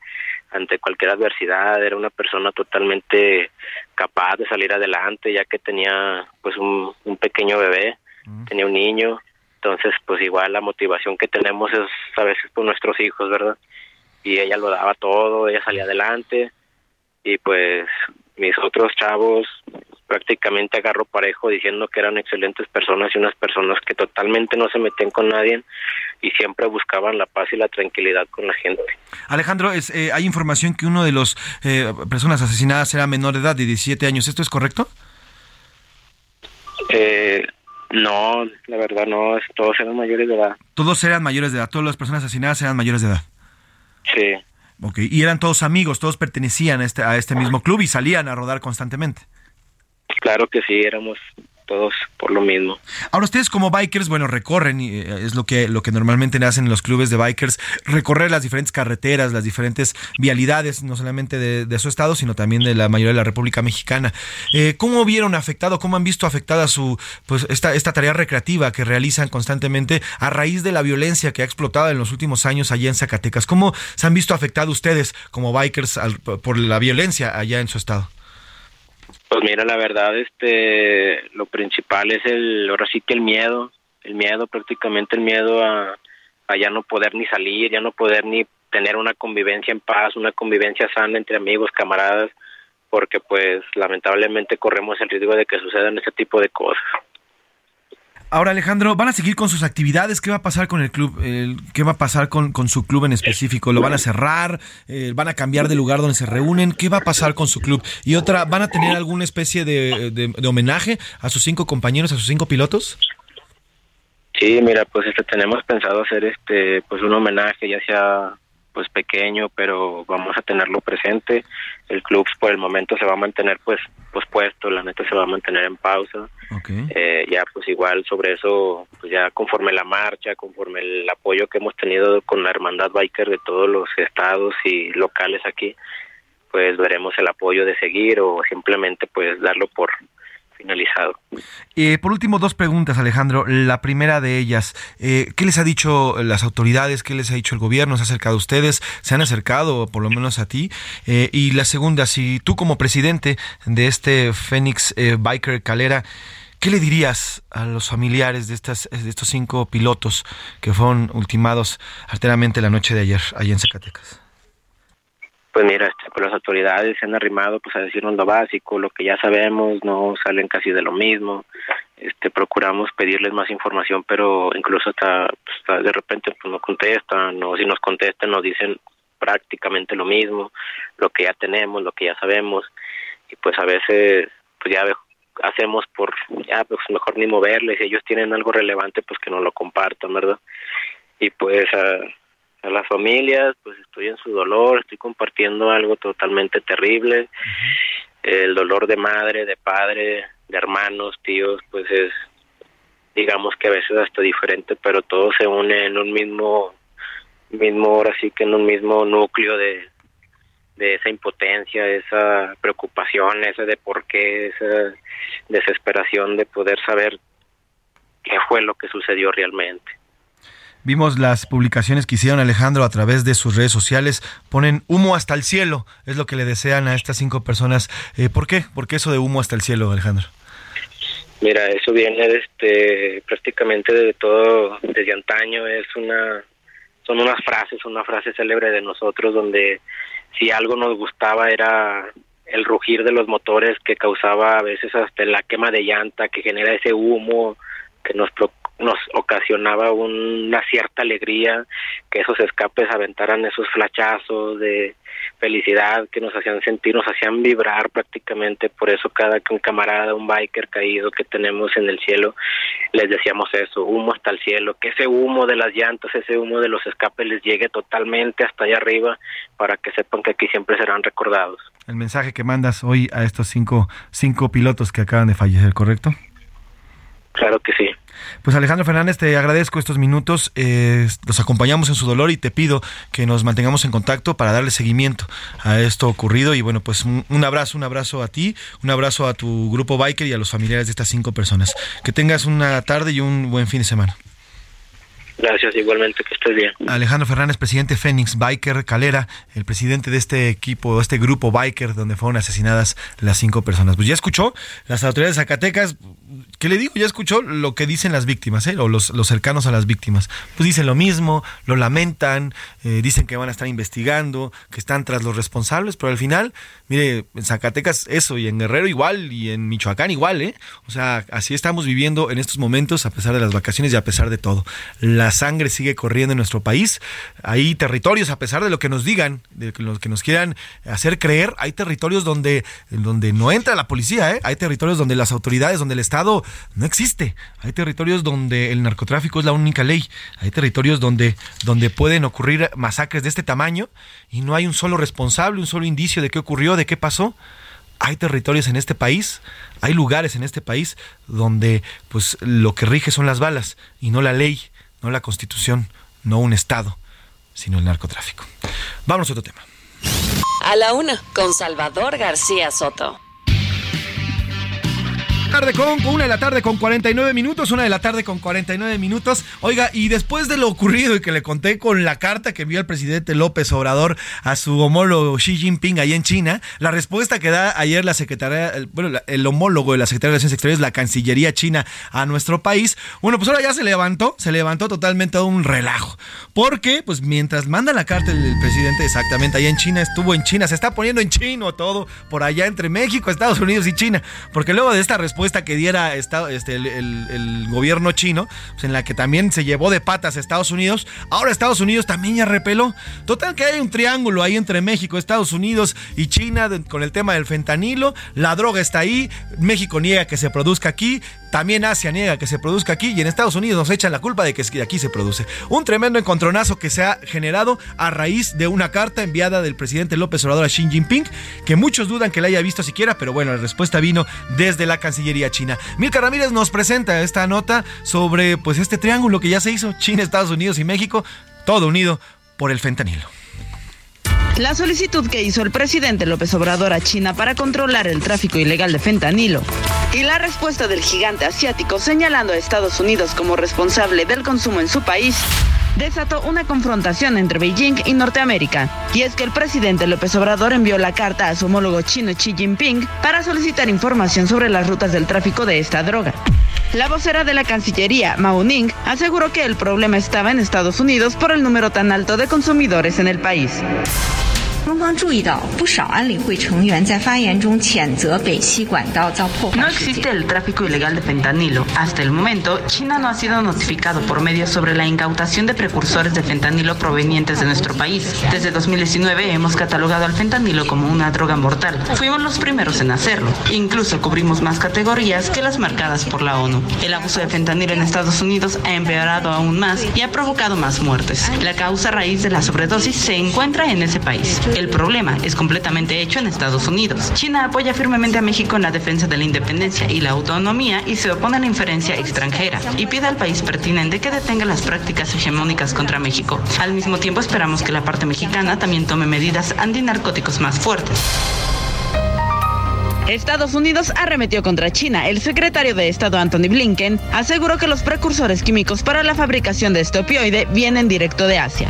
ante cualquier adversidad, era una persona totalmente capaz de salir adelante, ya que tenía, pues un, un pequeño bebé, tenía un niño, entonces, pues igual la motivación que tenemos es a veces por nuestros hijos, ¿verdad? Y ella lo daba todo, ella salía adelante, y pues mis otros chavos prácticamente agarro parejo diciendo que eran excelentes personas y unas personas que totalmente no se metían con nadie y siempre buscaban la paz y la tranquilidad con la gente. Alejandro, es, eh, hay información que uno de los eh, personas asesinadas era menor de edad, de 17 años. ¿Esto es correcto? Eh, No, la verdad no, todos eran mayores de edad. Todos eran mayores de edad, todas las personas asesinadas eran mayores de edad. Sí. Ok, y eran todos amigos, todos pertenecían a este, a este mismo club y salían a rodar constantemente. Claro que sí, éramos todos por lo mismo. Ahora ustedes como bikers, bueno, recorren, y eh, es lo que, lo que normalmente hacen en los clubes de bikers, recorrer las diferentes carreteras, las diferentes vialidades, no solamente de, de su estado, sino también de la mayoría de la República Mexicana. Eh, ¿Cómo vieron afectado, cómo han visto afectada su, pues, esta, esta tarea recreativa que realizan constantemente a raíz de la violencia que ha explotado en los últimos años allá en Zacatecas? ¿Cómo se han visto afectados ustedes como bikers al- por la violencia allá en su estado? Pues mira, la verdad, este, lo principal es el, ahora sí que el miedo, el miedo, prácticamente el miedo a, ya no poder ni salir, ya no poder ni tener una convivencia en paz, una convivencia sana entre amigos, camaradas, porque pues lamentablemente corremos el riesgo de que sucedan ese tipo de cosas. Ahora, Alejandro, ¿van a seguir con sus actividades? ¿Qué va a pasar con el club? ¿Qué va a pasar con, su club en específico? ¿Lo van a cerrar? Eh, ¿Van a cambiar de lugar donde se reúnen? ¿Qué va a pasar con su club? Y otra, ¿van a tener alguna especie de, de- de homenaje a sus cinco compañeros, a sus cinco pilotos? Sí, mira, pues este tenemos pensado hacer este pues un homenaje ya sea pues pequeño, pero vamos a tenerlo presente. El club por el momento se va a mantener pues pues puesto, la neta se va a mantener en pausa. Eh, ya pues igual sobre eso pues ya conforme la marcha, conforme el apoyo que hemos tenido con la hermandad biker de todos los estados y locales aquí, pues veremos el apoyo de seguir o simplemente pues darlo por finalizado. Eh, por último, dos preguntas, Alejandro. La primera de ellas, eh, ¿qué les ha dicho las autoridades? ¿Qué les ha dicho el gobierno? ¿Se ha acercado a ustedes? ¿Se han acercado, por lo menos a ti? Eh, y la segunda, si tú como presidente de este Fénix eh, Biker Calera, ¿qué le dirías a los familiares de, estas, de estos cinco pilotos que fueron ultimados alteramente la noche de ayer, allá en Zacatecas? Pues mira, este, las autoridades se han arrimado pues a decirnos lo básico, lo que ya sabemos, no salen casi de lo mismo. Este, procuramos pedirles más información, pero incluso hasta, pues, hasta de repente pues no contestan, o si nos contestan nos dicen prácticamente lo mismo, lo que ya tenemos, lo que ya sabemos, y pues a veces pues ya hacemos por, ya pues mejor ni moverles, si ellos tienen algo relevante pues que nos lo compartan, ¿verdad? Y pues a, a las familias, pues estoy en su dolor, estoy compartiendo algo totalmente terrible. El dolor de madre, de padre, de hermanos, tíos, pues es, digamos que a veces hasta diferente, pero todo se une en un mismo, mismo, ahora sí que en un mismo núcleo de, de esa impotencia, esa preocupación, ese de por qué, esa desesperación de poder saber qué fue lo que sucedió realmente. Vimos las publicaciones que hicieron Alejandro a través de sus redes sociales. Ponen humo hasta el cielo, es lo que le desean a estas cinco personas. Eh, ¿Por qué? ¿Por qué eso de humo hasta el cielo, Alejandro? Mira, eso viene este prácticamente de todo desde antaño es una son unas frases, una frase célebre de nosotros donde si algo nos gustaba era el rugir de los motores que causaba a veces hasta la quema de llanta que genera ese humo que nos nos ocasionaba una cierta alegría que esos escapes aventaran esos flachazos de felicidad que nos hacían sentir, nos hacían vibrar prácticamente, por eso cada un camarada, un biker caído que tenemos en el cielo, les decíamos eso, humo hasta el cielo, que ese humo de las llantas, ese humo de los escapes les llegue totalmente hasta allá arriba para que sepan que aquí siempre serán recordados. El mensaje que mandas hoy a estos cinco, cinco pilotos que acaban de fallecer, ¿correcto? Claro que sí. Pues Alejandro Fernández, te agradezco estos minutos, eh, los acompañamos en su dolor y te pido que nos mantengamos en contacto para darle seguimiento a esto ocurrido y bueno, pues un, un abrazo, un abrazo a ti, un abrazo a tu grupo biker y a los familiares de estas cinco personas. Que tengas una tarde y un buen fin de semana. Gracias, igualmente que estés bien. Alejandro Fernández, presidente Fénix Biker Calera, el presidente de este equipo, este grupo biker donde fueron asesinadas las cinco personas. Pues ya escuchó, las autoridades de Zacatecas, ¿qué le digo? Ya escuchó lo que dicen las víctimas, ¿eh? o los, los cercanos a las víctimas. Pues dicen lo mismo, lo lamentan, eh, dicen que van a estar investigando, que están tras los responsables, pero al final, mire, en Zacatecas eso, y en Guerrero igual, y en Michoacán igual, ¿eh? O sea, así estamos viviendo en estos momentos, a pesar de las vacaciones y a pesar de todo. Las sangre sigue corriendo en nuestro país. Hay territorios, a pesar de lo que nos digan, de lo que nos quieran hacer creer, hay territorios donde, donde no entra la policía, ¿eh? hay territorios donde las autoridades, donde el Estado no existe, hay territorios donde el narcotráfico es la única ley, hay territorios donde, donde pueden ocurrir masacres de este tamaño y no hay un solo responsable, un solo indicio de qué ocurrió, de qué pasó hay territorios en este país, hay lugares en este país donde pues lo que rige son las balas y no la ley, no la constitución, no un estado, sino el narcotráfico. Vamos a otro tema. A la una, con Salvador García Soto tarde con, una de la tarde con 49 minutos, una de la tarde con 49 minutos. Oiga, y después de lo ocurrido y que le conté con la carta que envió el presidente López Obrador a su homólogo Xi Jinping ahí en China, la respuesta que da ayer la secretaria, bueno, el homólogo de la Secretaría de Relaciones Exteriores, la Cancillería China a nuestro país, bueno, pues ahora ya se levantó, se levantó totalmente un relajo. Porque, pues mientras manda la carta el, presidente exactamente allá en China, estuvo en China, se está poniendo en chino todo por allá entre México, Estados Unidos y China, porque luego de esta respuesta que diera este, el, gobierno chino, pues, en la que también se llevó de patas a Estados Unidos, ahora Estados Unidos también ya repeló. Total que hay un triángulo ahí entre México, Estados Unidos y China con el tema del fentanilo, la droga está ahí, México niega que se produzca aquí, también Asia niega que se produzca aquí y en Estados Unidos nos echan la culpa de que aquí se produce. Un tremendo encontronazo que se ha generado a raíz de una carta enviada del presidente López Obrador a Xi Jinping, que muchos dudan que la haya visto siquiera, pero bueno, la respuesta vino desde la Cancillería China. Milka Ramírez nos presenta esta nota sobre pues este triángulo que ya se hizo, China, Estados Unidos y México, todo unido por el fentanilo. La solicitud que hizo el presidente López Obrador a China para controlar el tráfico ilegal de fentanilo y la respuesta del gigante asiático señalando a Estados Unidos como responsable del consumo en su país desató una confrontación entre Beijing y Norteamérica. Y es que el presidente López Obrador envió la carta a su homólogo chino Xi Jinping para solicitar información sobre las rutas del tráfico de esta droga. La vocera de la Cancillería, Mao Ning, aseguró que el problema estaba en Estados Unidos por el número tan alto de consumidores en el país. No existe el tráfico ilegal de fentanilo. Hasta el momento, China no ha sido notificado por medios sobre la incautación de precursores de fentanilo provenientes de nuestro país. Desde 2019 hemos catalogado al fentanilo como una droga mortal. Fuimos los primeros en hacerlo. Incluso cubrimos más categorías que las marcadas por la ONU. El abuso de fentanilo en Estados Unidos ha empeorado aún más y ha provocado más muertes. La causa raíz de la sobredosis se encuentra en ese país. El problema es completamente hecho en Estados Unidos. China apoya firmemente a México en la defensa de la independencia y la autonomía y se opone a la inferencia extranjera y pide al país pertinente que detenga las prácticas hegemónicas contra México. Al mismo tiempo esperamos que la parte mexicana también tome medidas antinarcóticos más fuertes. Estados Unidos arremetió contra China. El secretario de Estado Anthony Blinken aseguró que los precursores químicos para la fabricación de este opioide vienen directo de Asia.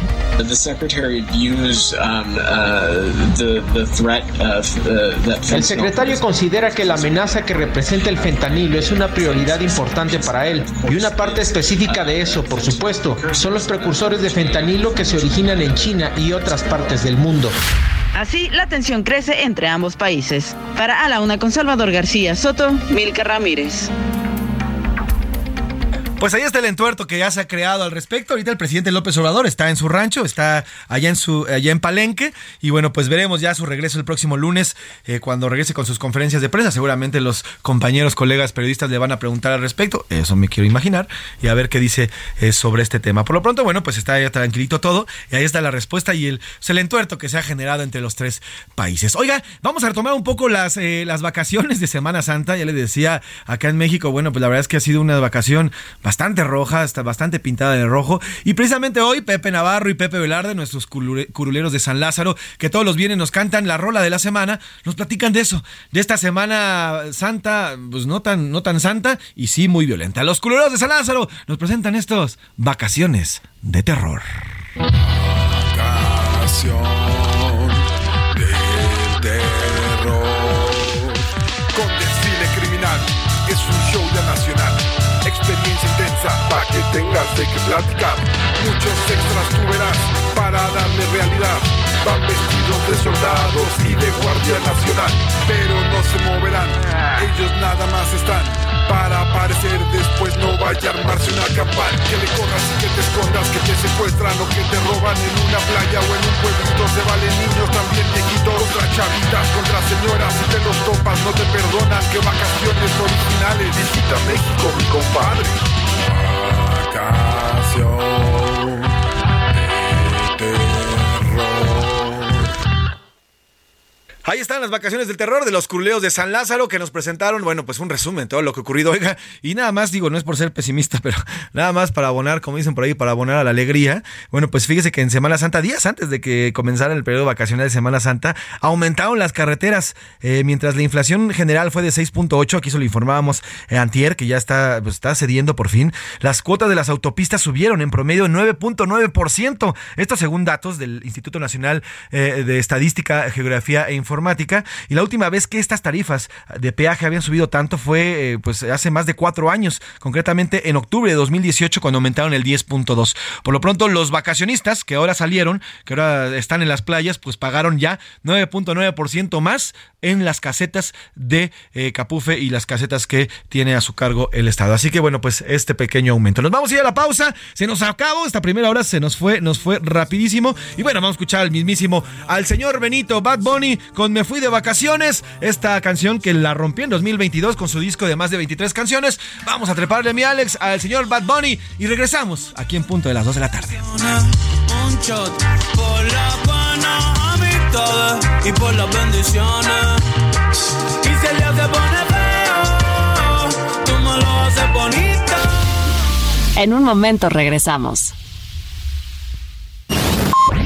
El secretario considera que la amenaza que representa el fentanilo es una prioridad importante para él y una parte específica de eso, por supuesto, son los precursores de fentanilo que se originan en China y otras partes del mundo. Así, la tensión crece entre ambos países. Para A la Una con Salvador García Soto, Milka Ramírez. Pues ahí está el entuerto que ya se ha creado al respecto. Ahorita el presidente López Obrador está en su rancho, está allá en su allá en Palenque y bueno, pues veremos ya su regreso el próximo lunes eh, cuando regrese con sus conferencias de prensa. Seguramente los compañeros, colegas periodistas le van a preguntar al respecto. Eso me quiero imaginar y a ver qué dice eh, sobre este tema. Por lo pronto, bueno, pues está ya tranquilito todo y ahí está la respuesta y el, pues, el entuerto que se ha generado entre los tres países. Oiga, vamos a retomar un poco las eh, las vacaciones de Semana Santa. Ya le decía acá en México, bueno, pues la verdad es que ha sido una vacación bastante bastante roja, está bastante pintada de rojo. Y precisamente hoy, Pepe Navarro y Pepe Velarde, nuestros curuleros de San Lázaro, que todos los viernes nos cantan la rola de la semana, nos platican de eso, de esta semana santa, pues no tan, no tan santa y sí muy violenta. Los curuleros de San Lázaro nos presentan estos vacaciones de terror. Vacación para que tengas de qué platicar. Muchos extras tú verás para darle realidad. Van vestidos de soldados y de guardia nacional, pero no se moverán. Ellos nada más están para aparecer después no vaya a armarse una campana que le corras y que te escondas que te secuestran o que te roban en una playa o en un pueblito. Se valen niños también viejitos. Contra chavitas, contra señoras. Si te los topas no te perdonan. Que vacaciones originales. Visita México, mi compadre. Vacación Ahí están las vacaciones del terror de los culeos de San Lázaro que nos presentaron, bueno, pues un resumen de todo lo que ha ocurrido, oiga, y nada más digo, no es por ser pesimista, pero nada más para abonar, como dicen por ahí, para abonar a la alegría. Bueno, pues fíjese que en Semana Santa, días antes de que comenzara el periodo vacacional de Semana Santa, aumentaron las carreteras, eh, mientras la inflación general fue de 6.8, aquí se lo informábamos eh, antier, que ya está, pues, está cediendo por fin, las cuotas de las autopistas subieron en promedio 9.9%, esto según datos del Instituto Nacional eh, de Estadística, Geografía e Y la última vez que estas tarifas de peaje habían subido tanto fue eh, pues hace más de cuatro años, concretamente en octubre de 2018 cuando aumentaron el 10.2. Por lo pronto los vacacionistas que ahora salieron, que ahora están en las playas, pues pagaron ya 9.9% más en las casetas de eh, Capufe y las casetas que tiene a su cargo el Estado. Así que bueno, pues este pequeño aumento. Nos vamos a ir a la pausa, se nos acabó esta primera hora, se nos fue, nos fue rapidísimo. Y bueno, vamos a escuchar al mismísimo, al señor Benito Bad Bunny Me Fui de Vacaciones, esta canción que la rompió en 2022 con su disco de más de 23 canciones. Vamos a treparle mi Alex al señor Bad Bunny y regresamos aquí en punto de las 2 de la tarde. Un shot por la buena amistad y por las bendiciones. Y si el día se pone feo, tú me lo haces bonito. En un momento regresamos.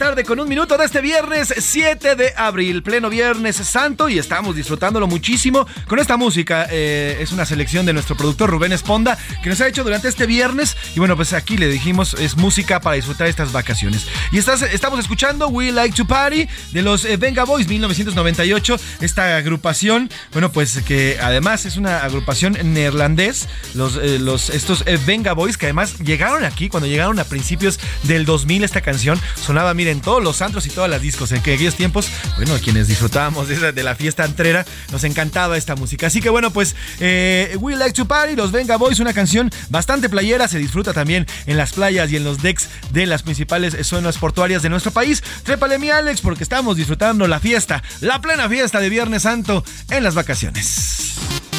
Minuto, dos de la tarde con un minuto de este viernes 7 de abril, pleno viernes santo y estamos disfrutándolo muchísimo con esta música. eh, es una selección de nuestro productor Rubén Esponda que nos ha hecho durante este viernes y bueno, pues aquí le dijimos es música para disfrutar estas vacaciones. Y estás, estamos escuchando We Like to Party de los eh, Venga Boys 1998, esta agrupación, bueno, pues que además es una agrupación neerlandés, los, eh, los, estos eh, Venga Boys que además llegaron aquí cuando llegaron a principios del 2000 esta canción sonaba, miren, todos los antros y todas las discos en que aquellos tiempos, bueno, quienes disfrutábamos de, la fiesta antrera, nos encantaba esta música. Así que bueno, pues eh, We Like to Party, los Venga Boys, una canción bastante playera, se disfruta también en las playas y en los decks de las principales zonas portuarias de nuestro país. Trépale mi Alex porque estamos disfrutando la fiesta, la plena fiesta de Viernes Santo en las vacaciones.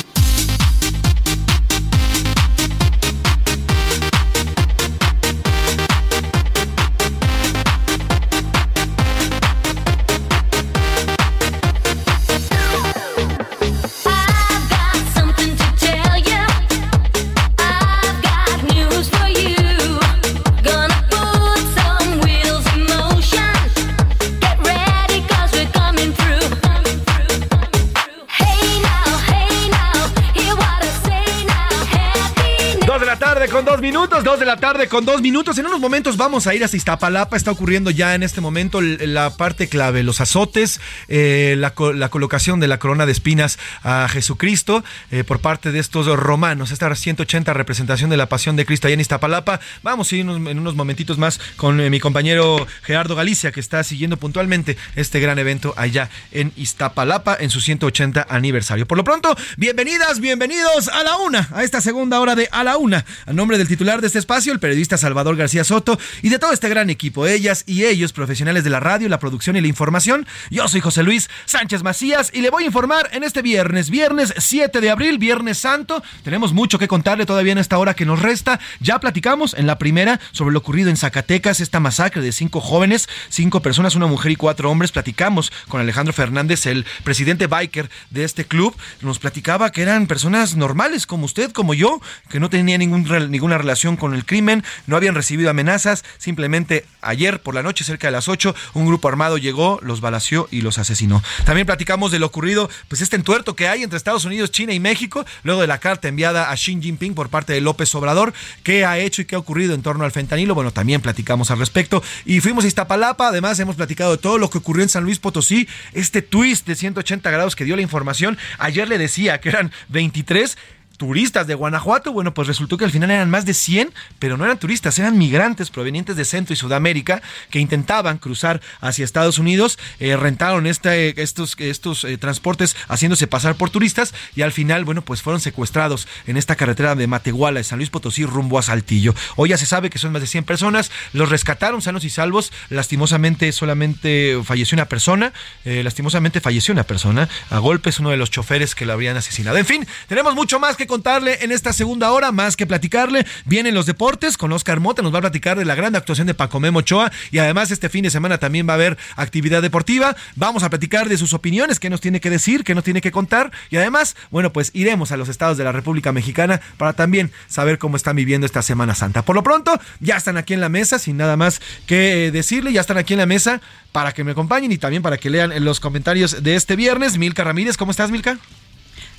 Minutos, dos de la tarde con dos minutos. En unos momentos vamos a ir hasta Iztapalapa. Está ocurriendo ya en este momento la parte clave, los azotes, eh, la, co- la colocación de la corona de espinas a Jesucristo eh, por parte de estos romanos. Esta 180 representación de la pasión de Cristo allá en Iztapalapa. Vamos a ir en unos momentitos más con eh, mi compañero Gerardo Galicia, que está siguiendo puntualmente este gran evento allá en Iztapalapa en su 180 aniversario. Por lo pronto, bienvenidas, bienvenidos a la una, a esta segunda hora de A la Una. A nombre del titular de este espacio el periodista Salvador García Soto y de todo este gran equipo, ellas y ellos, profesionales de la radio, la producción y la información. Yo soy José Luis Sánchez Macías y le voy a informar en este viernes, viernes 7 de abril, viernes santo. Tenemos mucho que contarle todavía en esta hora que nos resta. Ya platicamos en la primera sobre lo ocurrido en Zacatecas, esta masacre de cinco jóvenes, cinco personas, una mujer y cuatro hombres. Platicamos con Alejandro Fernández, el presidente biker de este club. Nos platicaba que eran personas normales como usted, como yo, que no tenían ningún, ninguna relación con el crimen, no habían recibido amenazas. Simplemente ayer por la noche, cerca de las 8, un grupo armado llegó, los balació y los asesinó. También platicamos de lo ocurrido, pues este entuerto que hay entre Estados Unidos, China y México, luego de la carta enviada a Xi Jinping por parte de López Obrador, qué ha hecho y qué ha ocurrido en torno al fentanilo. Bueno, también platicamos al respecto. Y fuimos a Iztapalapa, además hemos platicado de todo lo que ocurrió en San Luis Potosí, este twist de 180 grados que dio la información. Ayer le decía que eran 23 turistas de Guanajuato, bueno, pues resultó que al final eran más de 100, pero no eran turistas, eran migrantes provenientes de Centro y Sudamérica que intentaban cruzar hacia Estados Unidos, eh, rentaron este, estos, estos eh, transportes haciéndose pasar por turistas y al final, bueno, pues fueron secuestrados en esta carretera de Matehuala, de San Luis Potosí, rumbo a Saltillo. Hoy ya se sabe que son más de 100 personas, los rescataron sanos y salvos, lastimosamente solamente falleció una persona, lastimosamente falleció una persona, a golpes uno de los choferes que lo habrían asesinado. En fin, tenemos mucho más que contarle en esta segunda hora, más que platicarle. Vienen los deportes con Oscar Mota, nos va a platicar de la gran actuación de Paco Memo Ochoa y además este fin de semana también va a haber actividad deportiva. Vamos a platicar de sus opiniones, qué nos tiene que decir, qué nos tiene que contar y además, bueno, pues iremos a los estados de la República Mexicana para también saber cómo están viviendo esta Semana Santa. Por lo pronto, ya están aquí en la mesa, sin nada más que eh, decirle, ya están aquí en la mesa para que me acompañen y también para que lean los comentarios de este viernes. Milka Ramírez, ¿cómo estás, Milka?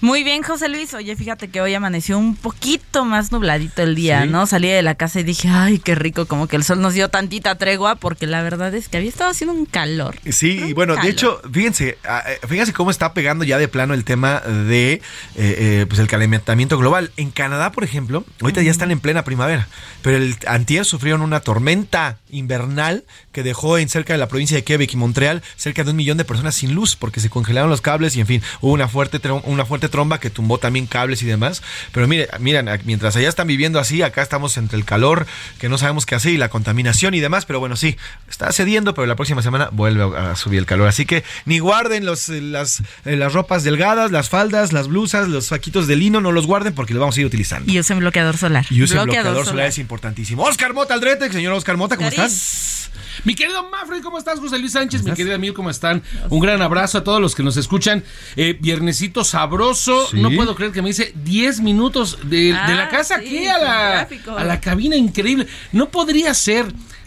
Muy bien, José Luis. Oye, fíjate que hoy amaneció un poquito más nubladito el día, Sí. ¿no? Salí de la casa y dije, ay, qué rico, como que el sol nos dio tantita tregua, porque la verdad es que había estado haciendo un calor. Sí, y bueno, de hecho, fíjense, ah, eh, fíjense cómo está pegando ya de plano el tema de eh, eh, pues el calentamiento global. En Canadá, por ejemplo, ahorita ya están en plena primavera, pero el antier sufrieron una tormenta invernal que dejó en cerca de la provincia de Quebec y Montreal cerca de un millón de personas sin luz porque se congelaron los cables y en fin, hubo una fuerte una fuerte tromba que tumbó también cables y demás. Pero mire, miren, mientras allá están viviendo así, acá estamos entre el calor que no sabemos qué hacer y la contaminación y demás, pero bueno, sí, está cediendo, pero la próxima semana vuelve a subir el calor. Así que ni guarden los, eh, las, eh, las ropas delgadas, las faldas, las blusas, los saquitos de lino, no los guarden porque los vamos a ir utilizando. Y usen bloqueador solar. Y usen bloqueador, solar es importantísimo. Oscar Mota Aldrete, señor Oscar Mota, ¿cómo estás? Mi querido Mafre, ¿cómo estás? José Luis Sánchez, mi querida Mil, ¿cómo están? Un gran abrazo a todos los que nos escuchan. Eh, viernesito sabroso. Sí. No puedo creer que me dice 10 minutos de, Ah, de la casa sí, aquí a la, a la cabina. Increíble. ¿No podría ser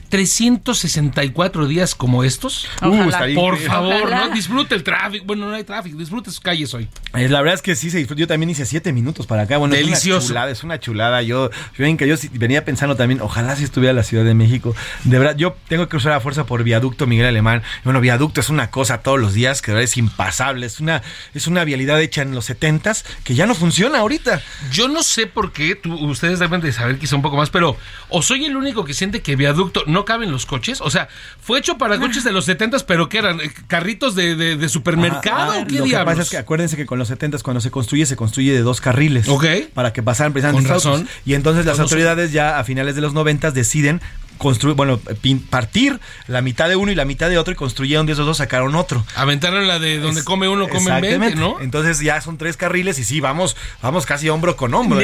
364 días como estos? Ojalá. Uh, Por favor, Ojalá. ¿no? Disfrute el tráfico. Bueno, no hay tráfico. Disfrute sus calles hoy. Eh, la verdad es que sí se disfrutó. Yo también hice siete minutos para acá. Bueno, Delicioso. Es una chulada, es una chulada. Yo, ven que yo sí venía pensando también, ojalá si estuviera en la Ciudad de México. De verdad, yo tengo que usar a fuerza por viaducto Miguel Alemán. Bueno, viaducto es una cosa todos los días que de verdad es impasable. Es una, es una vialidad hecha en los setentas que ya no funciona ahorita. Yo no sé por qué, tú- ustedes deben de saber quizá un poco más, pero o soy el único que siente que viaducto no caben los coches. O sea, fue hecho para coches de los 70 pero ¿qué eran? Eh, ¿Carritos de, de- de supermercado? Ah, ¿Qué lo que pasa es que acuérdense que con los 70 cuando se construye, se construye de dos carriles. Ok. Para que pasaran precisamente Con autos. razón. Y entonces las autoridades ya a finales de los 90 deciden construir, bueno, partir la mitad de uno y la mitad de otro y construyeron de esos dos, sacaron otro. Aventaron la de donde come uno, comen 20, Exactamente. ¿no? Entonces ya son tres carriles y sí, vamos, vamos casi hombro con hombro.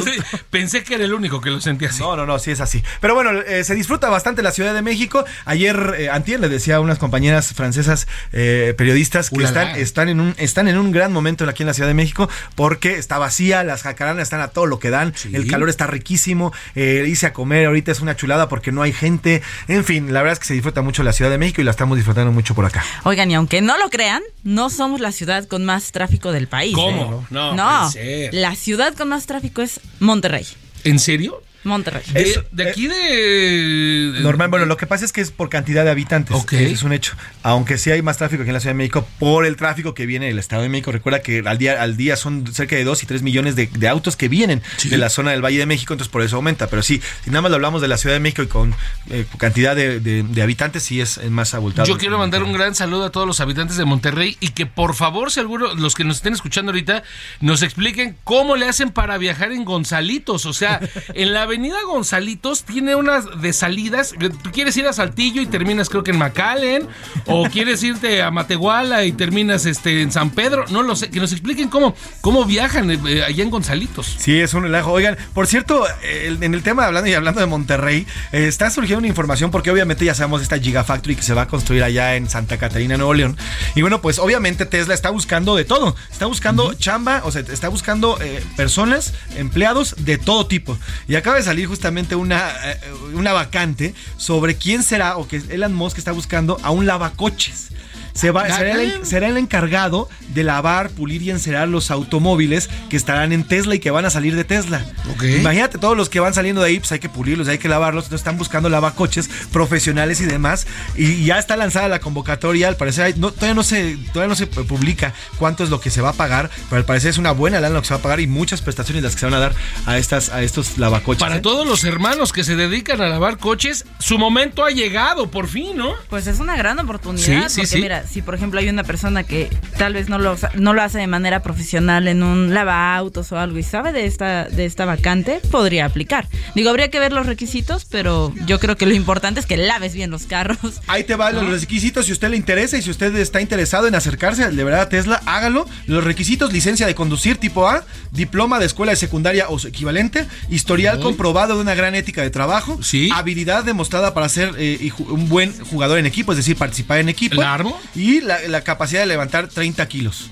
pensé que era el único que lo sentía así. No, no, no, sí es así. Pero bueno, eh, se disfruta bastante la Ciudad de México. Ayer, eh, antier, le decía a unas compañeras francesas eh, periodistas que Ulala. están, están, en un, están en un gran momento aquí en la Ciudad de México porque está vacía, las jacaranas están a todo lo que dan, el calor está riquísimo, eh, irse a comer ahorita es una chulada porque no hay gente. En fin, la verdad es que se disfruta mucho la Ciudad de México y la estamos disfrutando mucho por acá. Oigan, y aunque no lo crean, no somos la ciudad con más tráfico del país. ¿Cómo? ¿eh? No, No, ser. la ciudad con más tráfico es Monterrey. ¿En serio? Monterrey. De, de aquí de... Normal, bueno, lo que pasa es que es por cantidad de habitantes. Ese es un hecho. Aunque sí hay más tráfico aquí en la Ciudad de México por el tráfico que viene del Estado de México. Recuerda que al día, al día son cerca de 2 y 3 millones de, de autos que vienen de la zona del Valle de México, entonces por eso aumenta. Pero sí, si nada más lo hablamos de la Ciudad de México y con eh, cantidad de, de- de habitantes, sí es es más abultado. Yo quiero mandar un gran saludo a todos los habitantes de Monterrey y que por favor, si alguno, los que nos estén escuchando ahorita, nos expliquen cómo le hacen para viajar en Gonzalitos. O sea, en la avenida Gonzalitos tiene unas de salidas. Tú quieres ir a Saltillo y terminas creo que en McAllen. O quieres irte a Matehuala y terminas este, en San Pedro. No lo sé. Que nos expliquen cómo, cómo viajan eh, allá en Gonzalitos. Sí, es un relajo. Oigan, por cierto, en el tema hablando y hablando de Monterrey, eh, está surgiendo una información porque obviamente ya sabemos esta Gigafactory que se va a construir allá en Santa Catarina, Nuevo León. Y bueno, pues obviamente Tesla está buscando de todo. Está buscando chamba, o sea, está buscando eh, personas, empleados de todo tipo. Y acaba de salir justamente una, eh, una vacante sobre quién será o que Elon Musk está buscando a un lavacoches. Se va, será, el, será el encargado de lavar, pulir y encerar los automóviles que estarán en Tesla y que van a salir de Tesla. Imagínate todos los que van saliendo de ahí, pues hay que pulirlos, hay que lavarlos. Entonces están buscando lavacoches profesionales y demás. Y ya está lanzada la convocatoria. Al parecer hay- no, todavía, no se, todavía no se publica cuánto es lo que se va a pagar, pero al parecer es una buena lana lo que se va a pagar y muchas prestaciones las que se van a dar a, estas, a estos lavacoches. Para ¿eh? todos los hermanos que se dedican a lavar coches, su momento ha llegado, por fin, ¿no? Pues es una gran oportunidad. Sí, sí, porque sí. mira, si por ejemplo hay una persona que tal vez no lo, no lo hace de manera profesional en un lavautos o algo y sabe de esta, de esta vacante, podría aplicar. Digo, habría que ver los requisitos, pero yo creo que lo importante es que laves bien los carros. Ahí te van los requisitos si a usted le interesa y si usted está interesado en acercarse de verdad a Tesla, hágalo. Los requisitos, licencia de conducir tipo A, diploma de escuela de secundaria o su equivalente, historial comprobado de una gran ética de trabajo, habilidad demostrada para ser eh, un buen jugador en equipo, es decir, participar en equipo. ¿La armo? Y la, capacidad de levantar 30 kilos.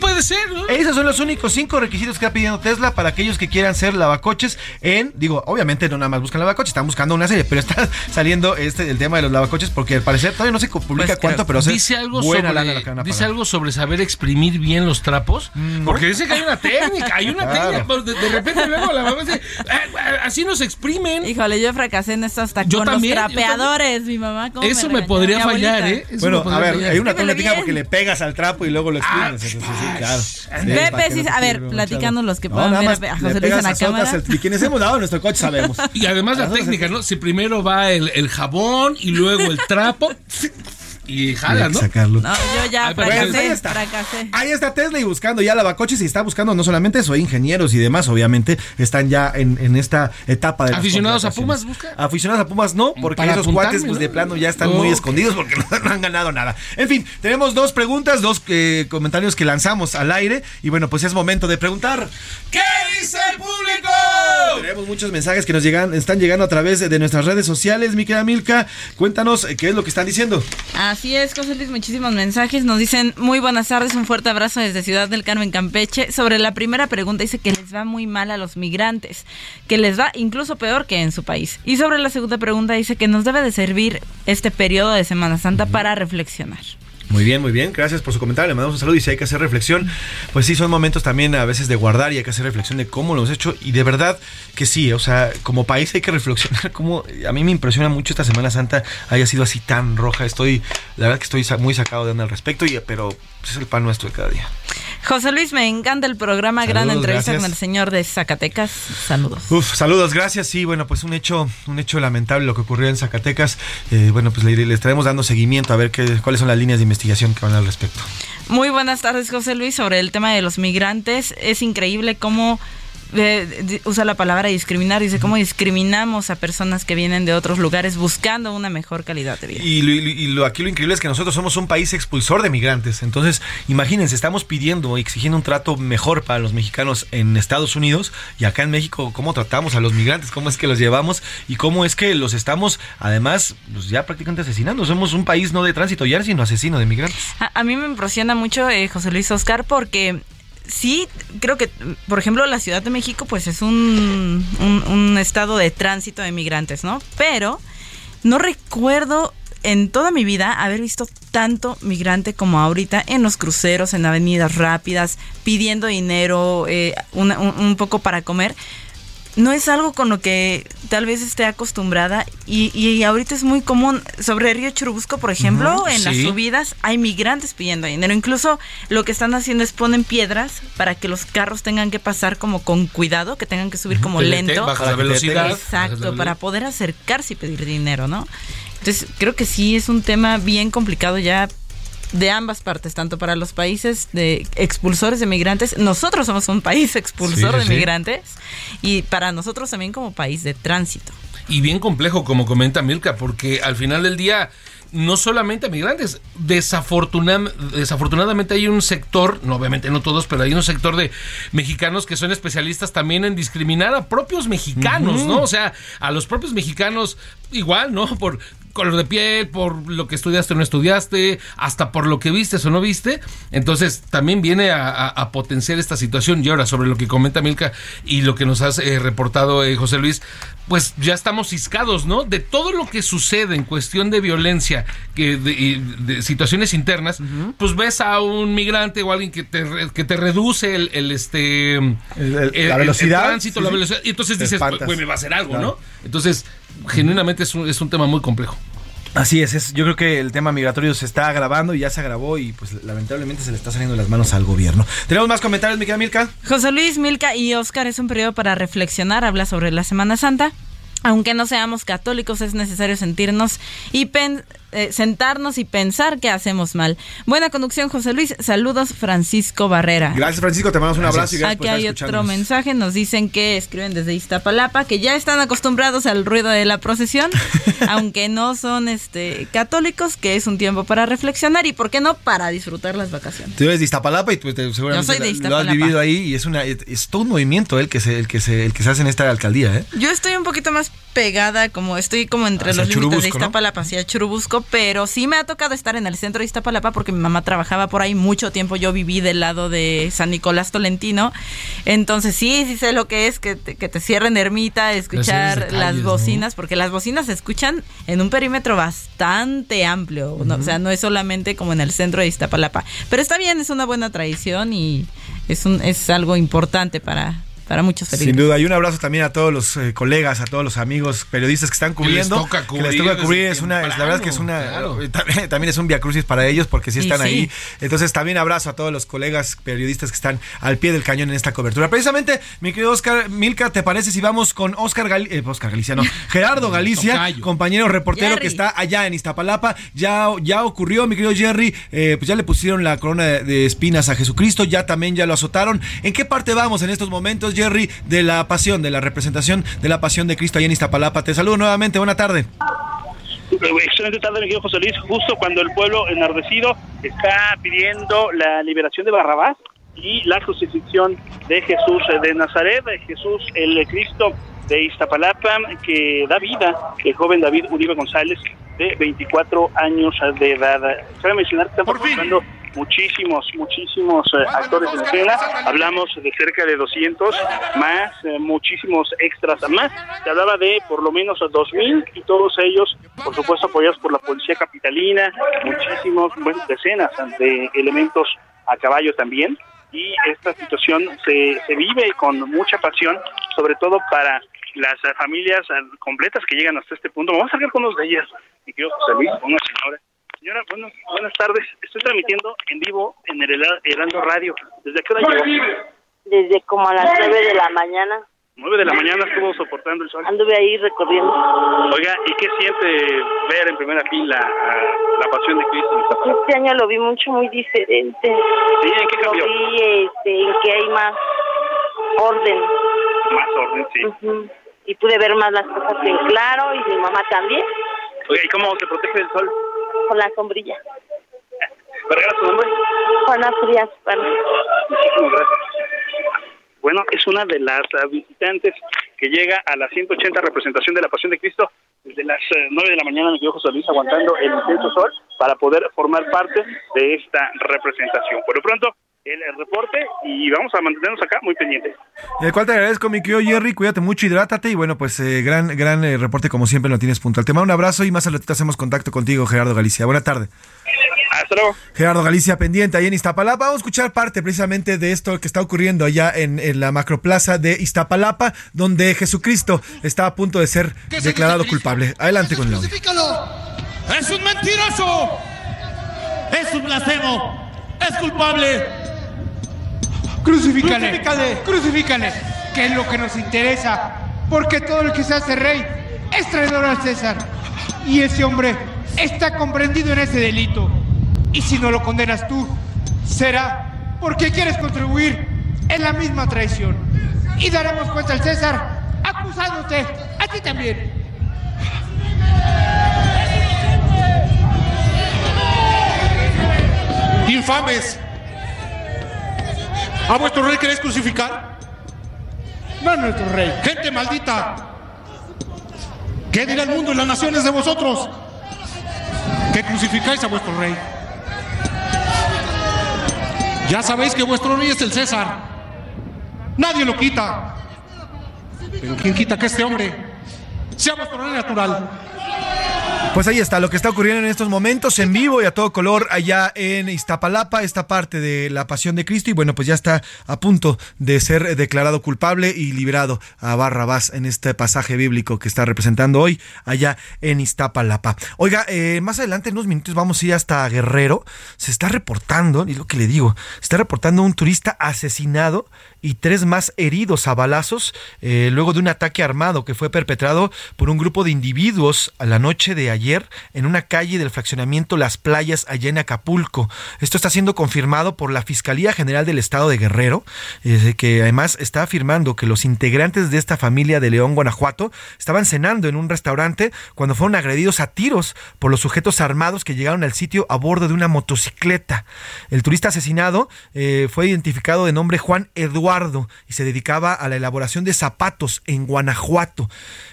Puede ser, ¿no? Esos son los únicos cinco requisitos que está pidiendo Tesla para aquellos que quieran ser lavacoches en, digo, obviamente no nada más buscan lavacoches, están buscando una serie, pero está saliendo este el tema de los lavacoches porque al parecer todavía no se publica Pues, cuánto, pero dice algo buena sobre, la que van a dice algo sobre saber exprimir bien los trapos, porque dice que hay una técnica, hay una Claro. técnica, pero de, de repente luego la mamá dice, "Ah, así nos exprimen. Híjole, yo fracasé en esto hasta Yo con también, los yo trapeadores, mi mamá. ¿cómo Eso me podría fallar. ¿eh? Eso Bueno, a ver, fallar. hay una técnica porque le pegas al trapo y luego lo exprimes. entonces, sí, claro. Sí, Pepe, sí, a ver, platicando los que puedan ver a José Luis en la cámara. y quienes hemos dado nuestro coche sabemos. Y además la técnica, ¿no? Si primero va el, el jabón y luego el trapo y jala, ¿no? sacarlo. No, yo ya Ay, fracasé, pues ahí está. fracasé. Ahí está Tesla y buscando ya lavacoches y está buscando no solamente eso, hay ingenieros y demás, obviamente, están ya en, en esta etapa de ¿Aficionados a. Pumas busca? Aficionados a Pumas no, porque Para esos cuates pues ¿no? de plano ya están muy escondidos porque no, no han ganado nada. En fin, tenemos dos preguntas, dos eh, comentarios que lanzamos al aire y bueno, pues es momento de preguntar. ¿Qué dice el público? Tenemos muchos mensajes que nos llegan, están llegando a través de, de nuestras redes sociales, mi querida Milka. Cuéntanos eh, qué es lo que están diciendo. Así es, José Luis, muchísimos mensajes. Nos dicen muy buenas tardes, un fuerte abrazo desde Ciudad del Carmen, Campeche. Sobre la primera pregunta, dice que les va muy mal a los migrantes, que les va incluso peor que en su país. Y sobre la segunda pregunta, dice que nos debe de servir este periodo de Semana Santa para reflexionar. Muy bien, muy bien. Gracias por su comentario. Le mandamos un saludo y si hay que hacer reflexión, pues sí, son momentos también a veces de guardar y hay que hacer reflexión de cómo lo hemos hecho. Y de verdad que sí, o sea, como país hay que reflexionar. Como a mí me impresiona mucho esta Semana Santa haya sido así tan roja. Estoy, la verdad que estoy muy sacado de onda al respecto, y, pero es el pan nuestro de cada día. José Luis, me encanta el programa, gran Saludos, entrevista gracias. con el señor de Zacatecas. Saludos. Uf, saludos, gracias. Sí, bueno, pues un hecho, un hecho lamentable lo que ocurrió en Zacatecas. Eh, bueno, pues le, le estaremos dando seguimiento a ver qué, cuáles son las líneas de investigación que van al respecto. Muy buenas tardes, José Luis. Sobre el tema de los migrantes, es increíble cómo eh, usa la palabra discriminar. Dice cómo discriminamos a personas que vienen de otros lugares buscando una mejor calidad de vida. Y, lo, y lo- aquí lo increíble es que nosotros somos un país expulsor de migrantes. Entonces, imagínense, estamos pidiendo y exigiendo un trato mejor para los mexicanos en Estados Unidos y acá en México, cómo tratamos a los migrantes, cómo es que los llevamos y cómo es que los estamos, además, pues ya prácticamente asesinando. Somos un país no de tránsito ya, sino asesino de migrantes. A, a mí me impresiona mucho eh, José Luis Oscar porque sí, creo que, por ejemplo, la Ciudad de México pues es un, un- estado de tránsito de migrantes, ¿no? Pero no recuerdo en toda mi vida haber visto tanto migrante como ahorita en los cruceros, en avenidas rápidas, pidiendo dinero, eh, un poco para comer. No es algo con lo que tal vez esté acostumbrada y, y ahorita es muy común. Sobre Río Churubusco, por ejemplo, en las subidas hay migrantes pidiendo dinero. Incluso lo que están haciendo es ponen piedras para que los carros tengan que pasar como con cuidado, que tengan que subir como lento. bajas la velocidad. la Exacto, para poder acercarse y pedir dinero, ¿no? Entonces, creo que sí es un tema bien complicado ya de ambas partes, tanto para los países de expulsores de migrantes, nosotros somos un país expulsor Sí, de sí. migrantes y para nosotros también como país de tránsito. y bien complejo, como comenta Milka, porque al final del día no solamente migrantes, desafortuna- desafortunadamente hay un sector, no obviamente no todos, pero hay un sector de mexicanos que son especialistas también en discriminar a propios mexicanos. ¿no? O sea, a los propios mexicanos igual, ¿no? Por color de piel, por lo que estudiaste o no estudiaste, hasta por lo que vistes o no viste. Entonces, también viene a, a- a potenciar esta situación. Y ahora, sobre lo que comenta Milka y lo que nos has eh, reportado eh, José Luis, pues ya estamos ciscados, ¿no? De todo lo que sucede en cuestión de violencia, que de, y de situaciones internas, pues ves a un migrante o alguien que te, que te reduce el, el, este el, la velocidad, tránsito, sí, la velocidad, y entonces dices, güey, me va a hacer algo, Claro. ¿no? Entonces, genuinamente es un, es un tema muy complejo. Así es, es, yo creo que el tema migratorio se está agravando y ya se agravó y pues lamentablemente se le está saliendo las manos al gobierno. ¿Tenemos más comentarios, mi querida Milka? José Luis, Milka y Oscar es un periodo para reflexionar, habla sobre la Semana Santa. Aunque no seamos católicos, es necesario sentirnos y pen- eh, sentarnos y pensar que hacemos mal. Buena conducción, José Luis. Saludos, Francisco Barrera. Gracias, Francisco, te mandamos un abrazo y gracias Aquí por estar hay otro mensaje, nos dicen que escriben desde Iztapalapa, que ya están acostumbrados al ruido de la procesión, aunque no son este católicos, que es un tiempo para reflexionar y, ¿por qué no?, para disfrutar las vacaciones. Tú eres de Iztapalapa y pues, te- seguramente Yo soy de lo- lo has Iztapalapa. vivido ahí y es una es todo un movimiento el que se el que se el que se hace en esta alcaldía, ¿eh? Yo estoy un poquito más pegada, como estoy como entre Hacia los límites de Churubusco, ¿no? Iztapalapa, hacia Churubusco, pero sí me ha tocado estar en el centro de Iztapalapa porque mi mamá trabajaba por ahí mucho tiempo. Yo viví del lado de San Nicolás Tolentino. Entonces sí, sí sé lo que es que te, que te cierren ermita, escuchar Las calles, las ¿no? bocinas, porque las bocinas se escuchan en un perímetro bastante amplio. ¿no? O sea, no es solamente como en el centro de Iztapalapa. Pero está bien, es una buena tradición y es, un, es algo importante para, para muchos Sin feligreses. duda, y un abrazo también a todos los eh, colegas, a todos los amigos periodistas que están Que les cubriendo. toca que les cubrir toca cubrir, es una, es la verdad que es una, temprano, eh, también, también es un viacrucis para ellos porque sí están sí. ahí. Entonces también abrazo a todos los colegas periodistas que están al pie del cañón en esta cobertura. Precisamente, mi querido Oscar Milka, ¿te parece si vamos con Oscar, Gal- eh, Oscar Galicia, no, Gerardo Galicia, Tocayo. compañero reportero Jerry. que está allá en Iztapalapa? Ya, ya ocurrió, mi querido Jerry, eh, pues ya le pusieron la corona de, de espinas a Jesucristo, ya también ya lo azotaron. ¿En qué parte vamos en estos momentos, Jerry, de la pasión, de la representación de la pasión de Cristo allá en Iztapalapa? Te saludo nuevamente, buena tarde. Eh, Excelente tarde, mi querido José Luis. Justo cuando el pueblo enardecido está pidiendo la liberación de Barrabás y la crucifixión de Jesús de Nazaret, de Jesús el Cristo de Iztapalapa, que da vida, el joven David Uribe González, de 24 años de edad. Cabe mencionar que están muchísimos, muchísimos eh, actores en escena. Hablamos de cerca de 200, más eh, muchísimos extras más. Se hablaba de por lo menos 2.000 y todos ellos, por supuesto, apoyados por la Policía Capitalina, muchísimos, bueno, decenas de elementos a caballo también. Y esta situación se, se vive con mucha pasión, sobre todo para las familias eh, completas que llegan hasta este punto. Vamos a hablar con unos de ellas. Mi querido José Luis, una señora. Señora, buenas, buenas tardes. Estoy transmitiendo en vivo en el Hera- Heraldo Radio. ¿Desde qué hora llegó? Desde como a las 9 de la mañana 9 de la mañana estuvo soportando el sol. anduve ahí recorriendo. Oiga, ¿y qué siente ver en primera fila a la pasión de Cristo? Este año lo vi mucho muy diferente. Sí, ¿en qué Lo cambió? vi este, en que hay más orden. Más orden, sí. Ujú. Y pude ver más las cosas en claro y mi mamá también Oiga, ¿y cómo se protege del sol? con la sombrilla. ¿Vergara su nombre? Juana Frías, bueno. Muchísimas gracias. Bueno, es una de las ah, visitantes que llega a la 180 representación de la Pasión de Cristo desde las eh, 9 de la mañana, mi querido José Luis, aguantando el intenso sol para poder formar parte de esta representación. Por lo pronto, el, el reporte y vamos a mantenernos acá muy pendientes. El cual te agradezco, mi querido Jerry. Cuídate mucho, hidrátate. Y bueno, pues eh, gran, gran eh, reporte, como siempre, lo tienes puntual. Te mando un abrazo y más al ratito hacemos contacto contigo, Gerardo Galicia. Buena tarde. Hasta luego. Gerardo Galicia pendiente ahí en Iztapalapa. Vamos a escuchar parte precisamente de esto que está ocurriendo allá en, en la macroplaza de Iztapalapa, donde Jesucristo está a punto de ser declarado culpable. Adelante con el audio. ¡Es un mentiroso! ¡Es un blasfemo! ¡Es culpable! Crucifícale. Crucifícale. Crucifícale. Que es lo que nos interesa. Porque todo el que se hace rey es traidor al César. Y ese hombre está comprendido en ese delito. Y si no lo condenas tú, será porque quieres contribuir en la misma traición. Y daremos cuenta al César acusándote a ti también. ¡Infames! ¿A vuestro rey queréis crucificar? No, nuestro rey. ¡Gente maldita! ¿Qué dirá el mundo y las naciones de vosotros? Que crucificáis a vuestro rey. Ya sabéis que vuestro rey es el César. Nadie lo quita. Pero ¿quién quita que este hombre sea vuestro rey natural? Pues ahí está lo que está ocurriendo en estos momentos en vivo y a todo color allá en Iztapalapa, esta parte de la Pasión de Cristo y bueno, pues ya está a punto de ser declarado culpable y liberado a Barrabás en este pasaje bíblico que está representando hoy allá en Iztapalapa. Oiga, eh, más adelante en unos minutos vamos a ir hasta Guerrero. Se está reportando, y lo que le digo, se está reportando un turista asesinado y tres más heridos a balazos eh, luego de un ataque armado que fue perpetrado por un grupo de individuos a la noche de ayer en una calle del fraccionamiento Las Playas allá en Acapulco. Esto está siendo confirmado por la Fiscalía General del Estado de Guerrero, eh, que además está afirmando que los integrantes de esta familia de León, Guanajuato, estaban cenando en un restaurante cuando fueron agredidos a tiros por los sujetos armados que llegaron al sitio a bordo de una motocicleta. El turista asesinado eh, fue identificado de nombre Juan Eduardo y se dedicaba a la elaboración de zapatos en Guanajuato.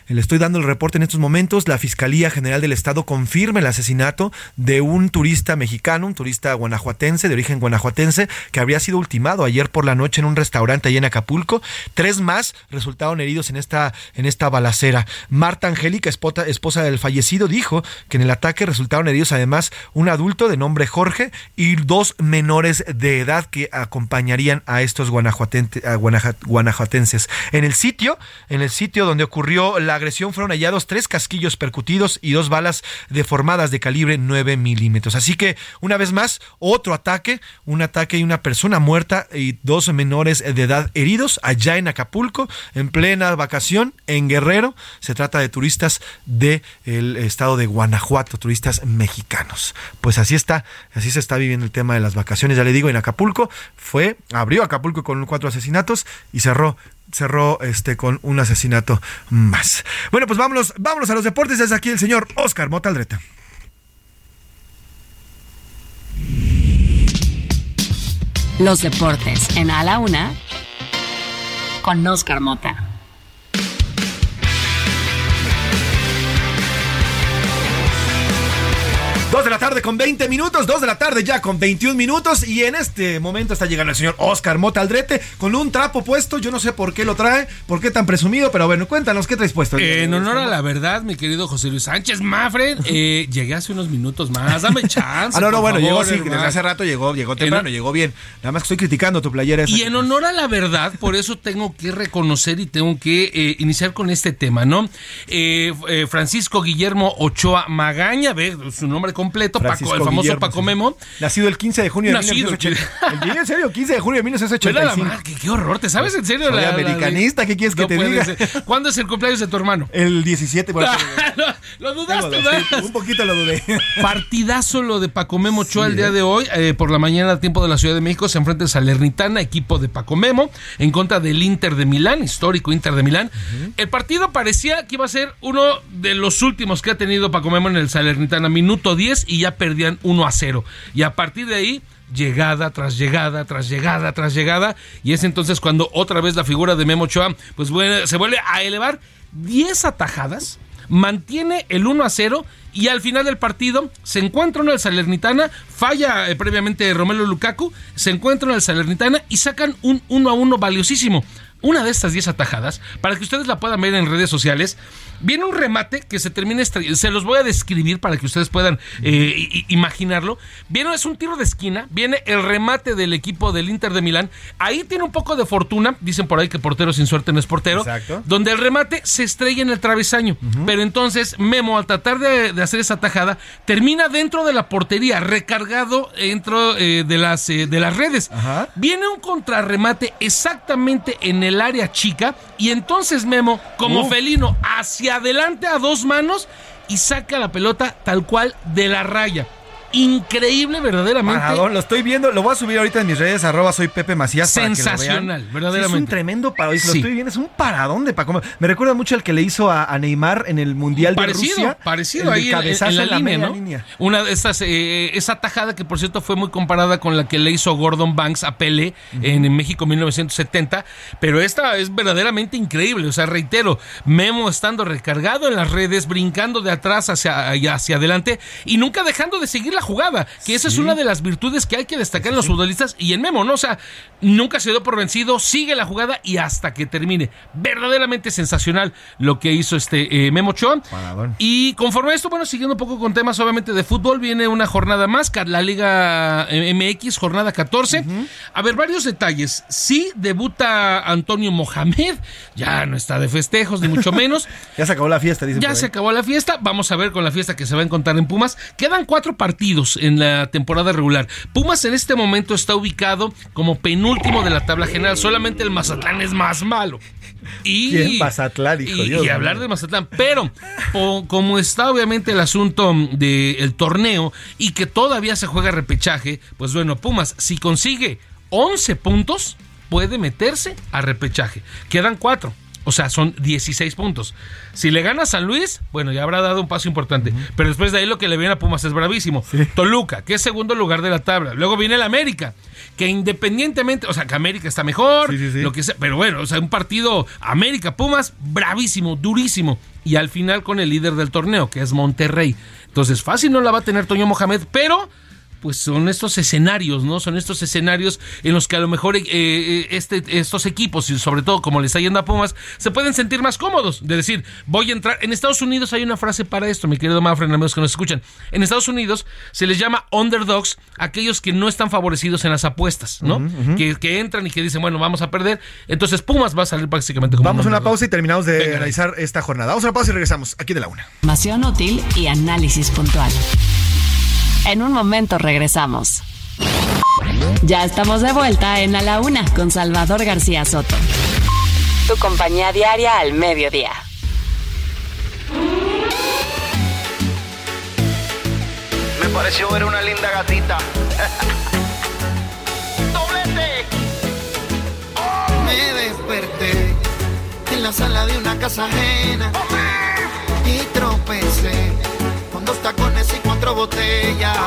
Le estoy dando el reporte en estos momentos. La Fiscalía General del Estado confirma el asesinato de un turista mexicano, un turista guanajuatense, de origen guanajuatense, que habría sido ultimado ayer por la noche en un restaurante allá en Acapulco. Tres más resultaron heridos en esta, en esta balacera. Marta Angélica, esposa, del fallecido, dijo que en el ataque resultaron heridos además un adulto de nombre Jorge y dos menores de edad que acompañarían a estos guanajuatense- a guanaja- guanajuatenses. En el sitio, en el sitio donde ocurrió la agresión fueron hallados tres casquillos percutidos y dos balas deformadas de calibre 9 milímetros. Así que, una vez más, otro ataque, un ataque y una persona muerta y dos menores de edad heridos allá en Acapulco, en plena vacación, en Guerrero. Se trata de turistas del estado de Guanajuato, turistas mexicanos. Pues así está, así se está viviendo el tema de las vacaciones. Ya le digo, en Acapulco fue, abrió Acapulco con cuatro asesinatos y cerró cerró este con un asesinato más. Bueno, pues vámonos, vámonos a los deportes. Desde aquí el señor Oscar Mota Aldreta. Los deportes en A la Una con Oscar Mota. Dos de la tarde con 20 minutos, dos de la tarde ya con 21 minutos y en este momento está llegando el señor Oscar Mota Aldrete con un trapo puesto, yo no sé por qué lo trae, por qué tan presumido, pero bueno, cuéntanos qué traes puesto. En honor a la verdad, mi querido José Luis Sánchez Mafred, eh, llegué hace unos minutos más. Dame chance. Ah, no, no, bueno, favor, llegó sí, desde hace rato llegó, llegó temprano, En- llegó bien. Nada más que estoy criticando tu playera esa. Y en honor a la verdad, por eso tengo que reconocer y tengo que eh, iniciar con este tema, ¿no? Eh, Francisco Guillermo Ochoa Magaña, ve su nombre completo, Paco, el famoso Guillermo, Paco. Memo. Nacido el 15 de junio de Nacido, 1980. ¿El- ¿En serio? 15 de junio de Ve nada 1985. más, qué, qué horror, ¿te sabes en serio? Soy la- la- americanista, ¿qué quieres que No te diga? ser. ¿Cuándo es el cumpleaños de tu hermano? El 17, bueno, lo dudaste, ¿verdad? un poquito lo dudé. Partidazo lo de Paco Memo Ochoa Sí, el día eh. de hoy. eh, por la mañana, tiempo de la Ciudad de México, se enfrenta el Salernitana, equipo de Paco Memo, en contra del Inter de Milán, histórico Inter de Milán. El partido parecía que iba a ser uno de los últimos que ha tenido Paco Memo en el Salernitana, minuto 10 y ya perdían 1 a 0. Y a partir de ahí llegada tras llegada tras llegada tras llegada y es entonces cuando otra vez la figura de Memo Ochoa pues se vuelve a elevar 10 atajadas mantiene el 1 a 0 y al final del partido se encuentra en el Salernitana, falla eh, previamente Romelo Lukaku, se encuentra en el Salernitana y sacan un 1 a 1 valiosísimo. Una de estas 10 atajadas, para que ustedes la puedan ver en redes sociales, viene un remate que se termina, se los voy a describir para que ustedes puedan eh, imaginarlo. Viene, es un tiro de esquina, viene el remate del equipo del Inter de Milán, ahí tiene un poco de fortuna, dicen por ahí que portero sin suerte no es portero, Exacto. donde el remate se estrella en el travesaño. Pero entonces Memo, al tratar de, de hacer esa tajada, termina dentro de la portería, recargado dentro eh, de, las, eh, de las redes. Viene un contrarremate exactamente en el área chica y entonces Memo, como felino, hacia adelante a dos manos y saca la pelota tal cual de la raya. Increíble verdaderamente. Paradón, lo estoy viendo, lo voy a subir ahorita en mis redes, arroba soy Pepe Macías. para que lo vean. Sensacional, Sí, verdaderamente. es un tremendo paradón, lo estoy viendo, es un paradón de Paco. Me recuerda mucho al que le hizo a, a Neymar en el Mundial parecido, de Rusia. parecido ahí en- la, línea, ¿no? línea. Una de estas, eh, esa tajada que por cierto fue muy comparada con la que le hizo Gordon Banks a Pelé en, en México 1970, pero esta es verdaderamente increíble, o sea, reitero, Memo estando recargado en las redes, brincando de atrás hacia, hacia adelante y nunca dejando de seguir la jugada, que esa es una de las virtudes que hay que destacar en los futbolistas y en Memo, ¿no? O sea, nunca se dio por vencido, sigue la jugada y hasta que termine. Verdaderamente sensacional lo que hizo este eh, Memo Ochoa. Y conforme a esto, bueno, siguiendo un poco con temas obviamente de fútbol, viene una jornada más, la Liga eh, MX, jornada 14. A ver, varios detalles. Sí, debuta Antonio Mohamed, ya no está de festejos, ni mucho menos. Ya se acabó la fiesta, dicen Ya se acabó la fiesta. Vamos a ver con la fiesta que se va a encontrar en Pumas. Quedan cuatro partidos en la temporada regular. Pumas en este momento está ubicado como penúltimo de la tabla general. Solamente el Mazatlán es más malo. Y, ¿Quién? Mazatlán, hijo, y, Dios y mío. hablar de Mazatlán. Pero po- como está obviamente el asunto del torneo y que todavía se juega repechaje, pues bueno, Pumas, si consigue 11 puntos, puede meterse a repechaje. Quedan cuatro. O sea, son 16 puntos. Si le gana a San Luis, bueno, ya habrá dado un paso importante. Pero después de ahí lo que le viene a Pumas es bravísimo. Toluca, que es segundo lugar de la tabla. Luego viene el América, que independientemente, o sea, que América está mejor, lo que sea, pero bueno, o sea, un partido América-Pumas, bravísimo, durísimo. Y al final con el líder del torneo, que es Monterrey. Entonces, fácil no la va a tener Toño Mohamed, pero pues son estos escenarios, ¿no? Son estos escenarios en los que a lo mejor eh, eh, este, estos equipos, y sobre todo como le está yendo a Pumas, se pueden sentir más cómodos. De decir, voy a entrar. En Estados Unidos hay una frase para esto, mi querido Mafren, amigos que nos escuchan. En Estados Unidos se les llama underdogs aquellos que no están favorecidos en las apuestas, ¿no? que, que entran y que dicen, bueno, vamos a perder. Entonces Pumas va a salir prácticamente como Vamos a un una pausa y terminamos de Venga. analizar esta jornada. Vamos a una pausa y regresamos aquí de la una. Información útil y análisis puntual. En un momento regresamos. Ya estamos de vuelta en A la Una con Salvador García Soto. Tu compañía diaria al mediodía. Me pareció ver una linda gatita. ¡Doblete! Me desperté en la sala de una casa ajena y tropecé con dos tacones y cuatro botellas.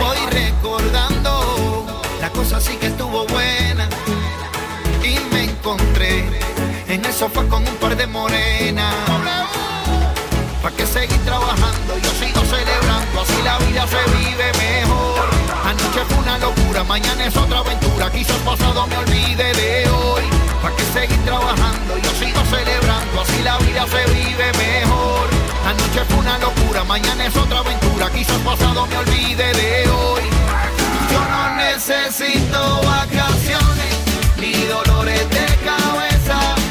Voy recordando, la cosa sí que estuvo buena y me encontré en el sofá con un par de morenas. ¿Para qué seguir trabajando? Yo sigo celebrando, así la vida se vive mejor. Anoche fue una locura, mañana es otra aventura. Quizás pasado me olvide de hoy. ¿Para qué seguir trabajando? Yo sigo celebrando, así la vida se vive mejor. Locura, mañana es otra aventura. Quizás pasado me olvide de hoy. Yo no necesito vacaciones ni dolores de cabeza.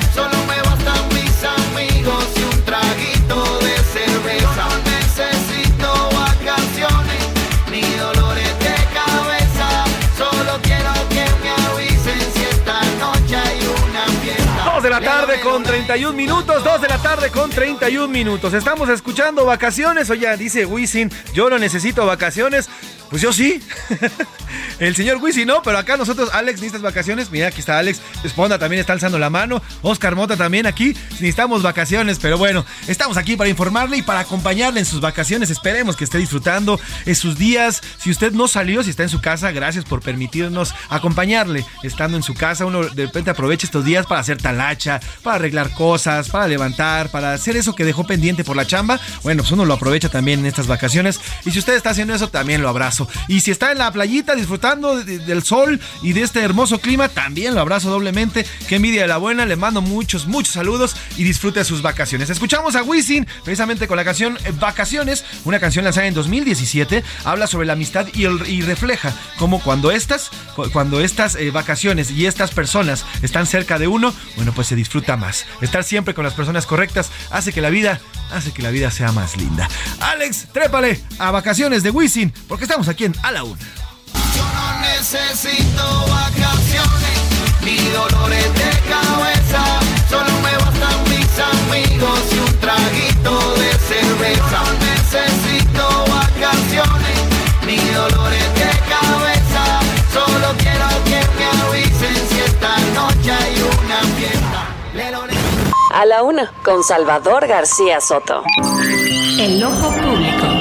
Con 31 minutos, 2 de la tarde con 31 minutos. Estamos escuchando vacaciones. Oye, dice Wisin, yo no necesito vacaciones. Pues yo sí. El señor Wisin no, pero acá nosotros, Alex, necesitas vacaciones. Mira, aquí está Alex. Esponda también está alzando la mano. Oscar Mota también aquí. Necesitamos vacaciones, pero bueno, estamos aquí para informarle y para acompañarle en sus vacaciones. Esperemos que esté disfrutando en sus días. Si usted no salió, si está en su casa, gracias por permitirnos acompañarle estando en su casa. Uno de repente aprovecha estos días para hacer talacha, para arreglar cosas, para levantar, para hacer eso que dejó pendiente por la chamba. Bueno, pues uno lo aprovecha también en estas vacaciones. Y si usted está haciendo eso, también lo abrazo. Y si está en la playita disfrutando de- del sol y de este hermoso clima, también lo abrazo doblemente. Qué envidia de la buena. Le mando muchos, muchos saludos y disfrute sus vacaciones. Escuchamos a Wisin precisamente con la canción eh, Vacaciones, una canción lanzada en 2017. Habla sobre la amistad y, refleja cómo cuando estas, cu- cuando estas eh, vacaciones y estas personas están cerca de uno, bueno, pues se disfruta más. Estar siempre con las personas correctas hace que la vida, hace que la vida sea más linda. Alex, trépale a vacaciones de Wisin, porque estamos aquí en A la Una. Yo no necesito vacaciones ni dolores de cabeza, solo me bastan mis amigos y un traguito de cerveza. Yo no necesito vacaciones ni dolores de cabeza, solo quiero que me avisen si esta noche hay una fiesta. A la una, con Salvador García Soto. El ojo público.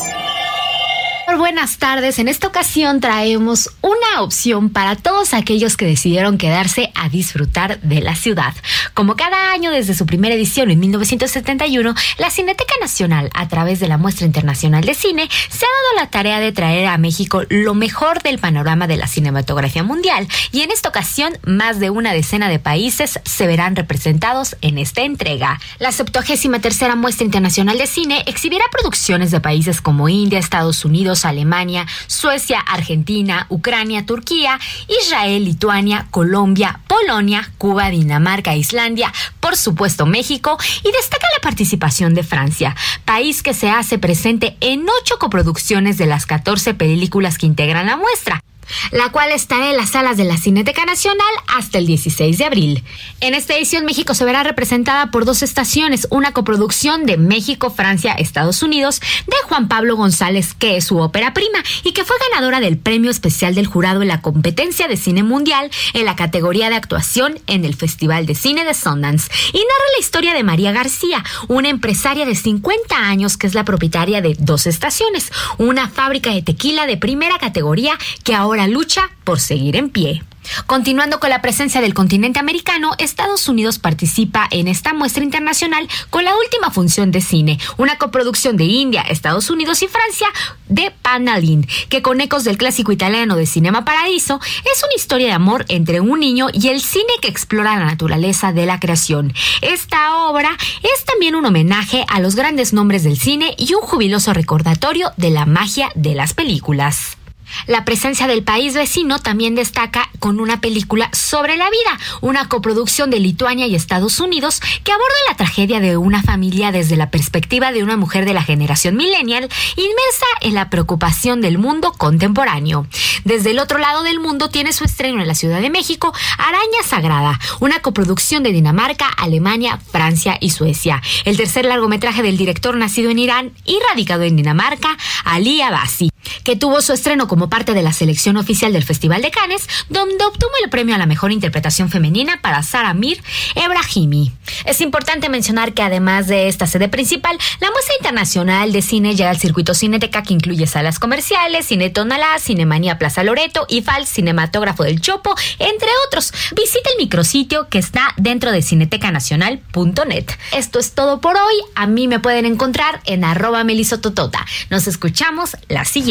Buenas tardes. En esta ocasión traemos una opción para todos aquellos que decidieron quedarse a disfrutar de la ciudad. Como cada año desde su primera edición en 1971, la Cineteca Nacional, a través de la Muestra Internacional de Cine, se ha dado la tarea de traer a México lo mejor del panorama de la cinematografía mundial. Y en esta ocasión, más de una decena de países se verán representados en esta entrega. La 73 tercera Muestra Internacional de Cine exhibirá producciones de países como India, Estados Unidos, Alemania, Suecia, Argentina, Ucrania, Turquía, Israel, Lituania, Colombia, Polonia, Cuba, Dinamarca, Islandia, por supuesto México y destaca la participación de Francia, país que se hace presente en ocho coproducciones de las 14 películas que integran la muestra la cual estará en las salas de la Cineteca Nacional hasta el 16 de abril. En esta edición México se verá representada por dos estaciones, una coproducción de México, Francia, Estados Unidos, de Juan Pablo González, que es su ópera prima y que fue ganadora del premio especial del jurado en la competencia de cine mundial en la categoría de actuación en el Festival de Cine de Sundance, y narra la historia de María García, una empresaria de 50 años que es la propietaria de dos estaciones, una fábrica de tequila de primera categoría que ahora lucha por seguir en pie. Continuando con la presencia del continente americano, Estados Unidos participa en esta muestra internacional con la última función de cine, una coproducción de India, Estados Unidos y Francia de Panalin, que con ecos del clásico italiano de Cinema Paradiso es una historia de amor entre un niño y el cine que explora la naturaleza de la creación. Esta obra es también un homenaje a los grandes nombres del cine y un jubiloso recordatorio de la magia de las películas. La presencia del país vecino también destaca con una película sobre la vida, una coproducción de Lituania y Estados Unidos que aborda la tragedia de una familia desde la perspectiva de una mujer de la generación millennial inmersa en la preocupación del mundo contemporáneo. Desde el otro lado del mundo tiene su estreno en la Ciudad de México Araña Sagrada, una coproducción de Dinamarca, Alemania, Francia y Suecia. El tercer largometraje del director nacido en Irán y radicado en Dinamarca, Ali Abassi, que tuvo su estreno como parte de la selección oficial del Festival de Cannes, donde obtuvo el premio a la mejor interpretación femenina para Sara Mir Ebrahimi. Es importante mencionar que además de esta sede principal, la muestra internacional de cine llega al circuito Cineteca que incluye salas comerciales, Cine Tonalá, Cinemanía Plaza Loreto, IFAL, Cinematógrafo del Chopo, entre otros. Visita el micrositio que está dentro de cinetecanacional.net. Esto es todo por hoy. A mí me pueden encontrar en arroba melisototota. Nos escuchamos la siguiente.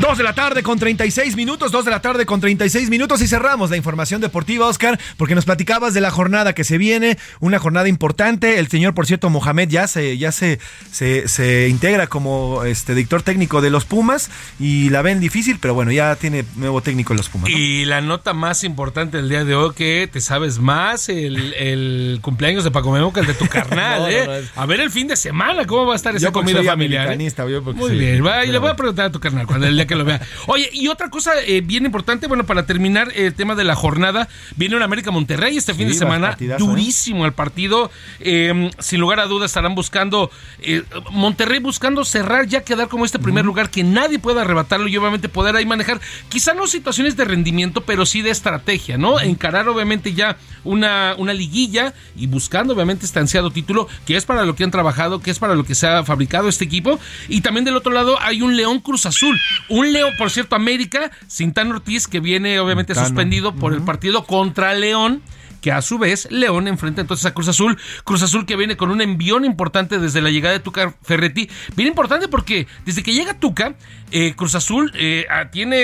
Dos de la tarde con 36 minutos, dos de la tarde con 36 minutos y cerramos la información deportiva, Oscar, porque nos platicabas de la jornada que se viene, una jornada importante. El señor, por cierto, Mohamed ya se, ya se, se, se integra como este director técnico de los Pumas y la ven difícil, pero bueno, ya tiene nuevo técnico en los Pumas. ¿no? Y la nota más importante del día de hoy que te sabes más el, el cumpleaños de Paco Memo que el de tu carnal, No, ¿eh? no, A ver el fin de semana, ¿cómo va a estar esa Yo comida familiar? eh? yo Muy bien, va, y le voy a preguntar a tu carnal cuando el día que lo vea. Oye, y otra cosa eh, bien importante, bueno, para terminar el tema de la jornada, viene un América Monterrey este fin de semana, ¿eh? durísimo el partido. Eh, sin lugar a dudas estarán buscando, eh, Monterrey buscando cerrar, ya quedar como este primer lugar, que nadie pueda arrebatarlo y obviamente poder ahí manejar, quizá no situaciones de rendimiento, pero sí de estrategia, ¿no? Encarar obviamente ya una, una liguilla y buscando obviamente este ansiado título, que es para lo que han trabajado, que es para lo que se ha fabricado este equipo. Y también del otro lado hay un León Cruz Azul, un León, por cierto, América, sin Tan Ortiz, que viene obviamente suspendido por el partido contra León que a su vez León enfrenta entonces a Cruz Azul. Cruz Azul que viene con un envión importante desde la llegada de Tuca Ferretti. Bien importante porque desde que llega Tuca, eh, Cruz Azul eh, ah, tiene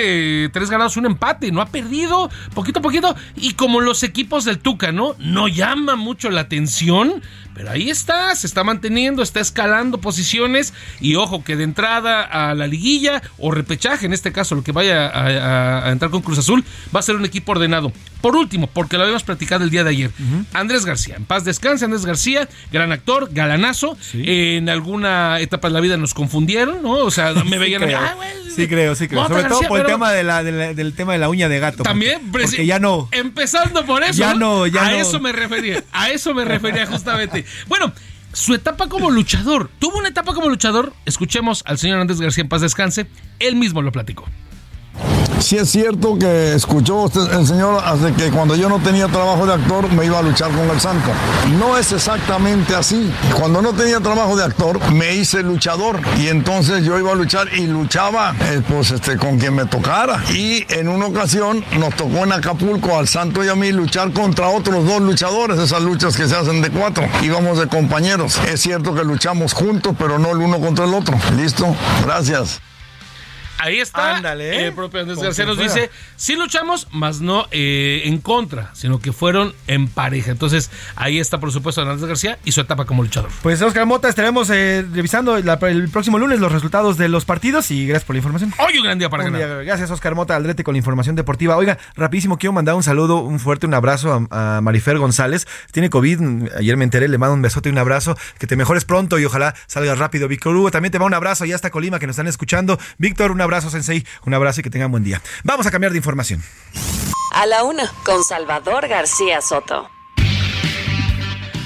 eh, tres ganados, un empate, no ha perdido poquito a poquito. Y como los equipos del Tuca, ¿no? No llama mucho la atención. Pero ahí está, se está manteniendo, está escalando posiciones y ojo que de entrada a la liguilla o repechaje, en este caso lo que vaya a, a- a entrar con Cruz Azul, va a ser un equipo ordenado. Por último, porque lo habíamos platicado el día de ayer, Andrés García, en paz descanse, Andrés García, gran actor, galanazo, en alguna etapa de la vida nos confundieron, ¿no? O sea, me veían a mí, creo, "Ah, Sí creo, sí creo. Sobre todo García, por el tema de la, de la- del tema de la uña de gato. También, porque, ya no. Empezando por eso. Ya no, ya a no. eso me refería. A eso me refería justamente. Bueno, su etapa como luchador. Tuvo una etapa como luchador. Escuchemos al señor Andrés García en paz descanse. Él mismo lo platicó. Sí es cierto que escuchó el señor hace que cuando yo no tenía trabajo de actor me iba a luchar con el santo. No es exactamente así. Cuando no tenía trabajo de actor me hice luchador y entonces yo iba a luchar y luchaba eh, pues este con quien me tocara. Y en una ocasión nos tocó en Acapulco al santo y a mí luchar contra otros dos luchadores, esas luchas que se hacen de cuatro. Íbamos de compañeros. Es cierto que luchamos juntos, pero no el uno contra el otro. ¿Listo? Gracias. Ahí está. Ándale. El propio Andrés García nos dice, sí luchamos, más no eh, en contra, sino que fueron en pareja. Entonces, ahí está, por supuesto, Andrés García y su etapa como luchador. Pues Oscar Mota, estaremos eh, revisando la- el próximo lunes los resultados de los partidos y gracias por la información. Hoy un gran día para Un ganar. día, Gracias, Oscar Mota Aldrete, con la información deportiva. Oiga, rapidísimo, quiero mandar un saludo, un fuerte, un abrazo a, a Marifer González. Tiene COVID, ayer me enteré, le mando un besote y un abrazo. Que te mejores pronto y ojalá salgas rápido. Víctor Hugo, también te va un abrazo allá hasta Colima que nos están escuchando. Víctor, un abrazo, Sensei, un abrazo y que tengan buen día. Vamos a cambiar de información. A la una, con Salvador García Soto.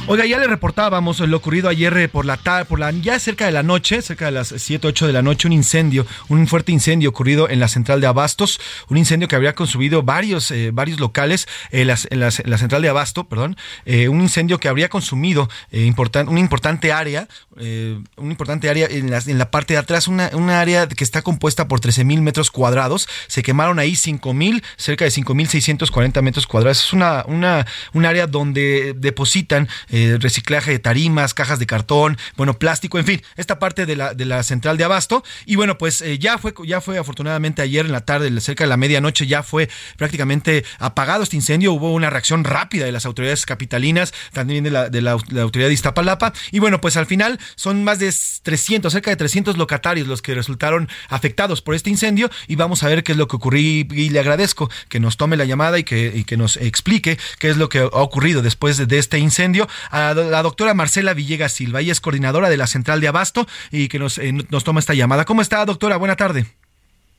Oiga, ya le reportábamos lo ocurrido ayer eh, por la tarde, por la ya cerca de la noche, cerca de las 7, 8 de la noche, un incendio, un fuerte incendio ocurrido en la central de Abastos, un incendio que habría consumido varios, eh, varios locales, eh, las- en, las- la central de Abasto, perdón, un incendio que habría consumido importan- una importante área, eh, un importante área en la, en la parte de atrás, una, una área que está compuesta por 13 mil metros cuadrados, se quemaron ahí 5 mil, cerca de 5 mil 640 metros cuadrados, es una, una, un área donde depositan eh, reciclaje de tarimas, cajas de cartón, bueno, plástico, en fin, esta parte de la, de la central de abasto. Y bueno, pues eh, ya fue, ya fue afortunadamente ayer en la tarde, cerca de la medianoche, ya fue prácticamente apagado este incendio. Hubo una reacción rápida de las autoridades capitalinas, también de la, de la, autoridad de Iztapalapa. Y bueno, pues al final son más de 300, cerca de 300 locatarios los que resultaron afectados por este incendio. Y vamos a ver qué es lo que ocurrió. Y, le agradezco que nos tome la llamada y que, y que nos explique qué es lo que ha ocurrido después de, de este incendio. A la doctora Marcela Villegas Silva, ella es coordinadora de la central de Abasto y que nos, eh, nos toma esta llamada. ¿Cómo está, doctora? Buena tarde.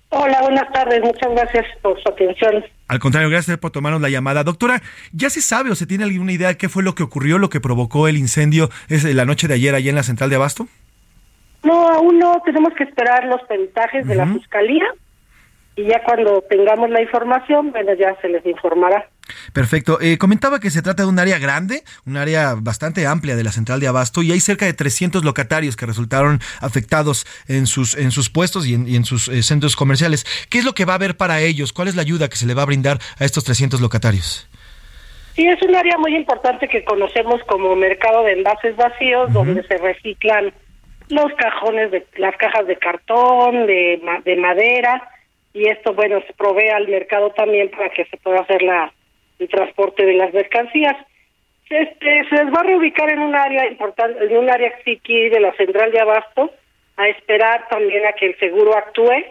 Hola, buenas tardes. Muchas gracias por su atención. Al contrario, gracias por tomarnos la llamada. Doctora, ¿ya se sabe o se tiene alguna idea de qué fue lo que ocurrió, lo que provocó el incendio es, la noche de ayer allá en la central de Abasto? No, aún no. Tenemos que esperar los peritajes de la fiscalía y ya cuando tengamos la información, bueno, ya se les informará. Perfecto. Eh, comentaba que se trata de un área grande, un área bastante amplia de la central de Abasto y hay cerca de 300 locatarios que resultaron afectados en sus, en sus puestos y en, y en sus eh, centros comerciales. ¿Qué es lo que va a haber para ellos? ¿Cuál es la ayuda que se le va a brindar a estos 300 locatarios? Sí, es un área muy importante que conocemos como mercado de envases vacíos, donde se reciclan los cajones, de las cajas de cartón, de madera, y esto, bueno, se provee al mercado también para que se pueda hacer la, el transporte de las mercancías. Este, se les va a reubicar en un área importante, en un área aquí de la central de abasto, a esperar también a que el seguro actúe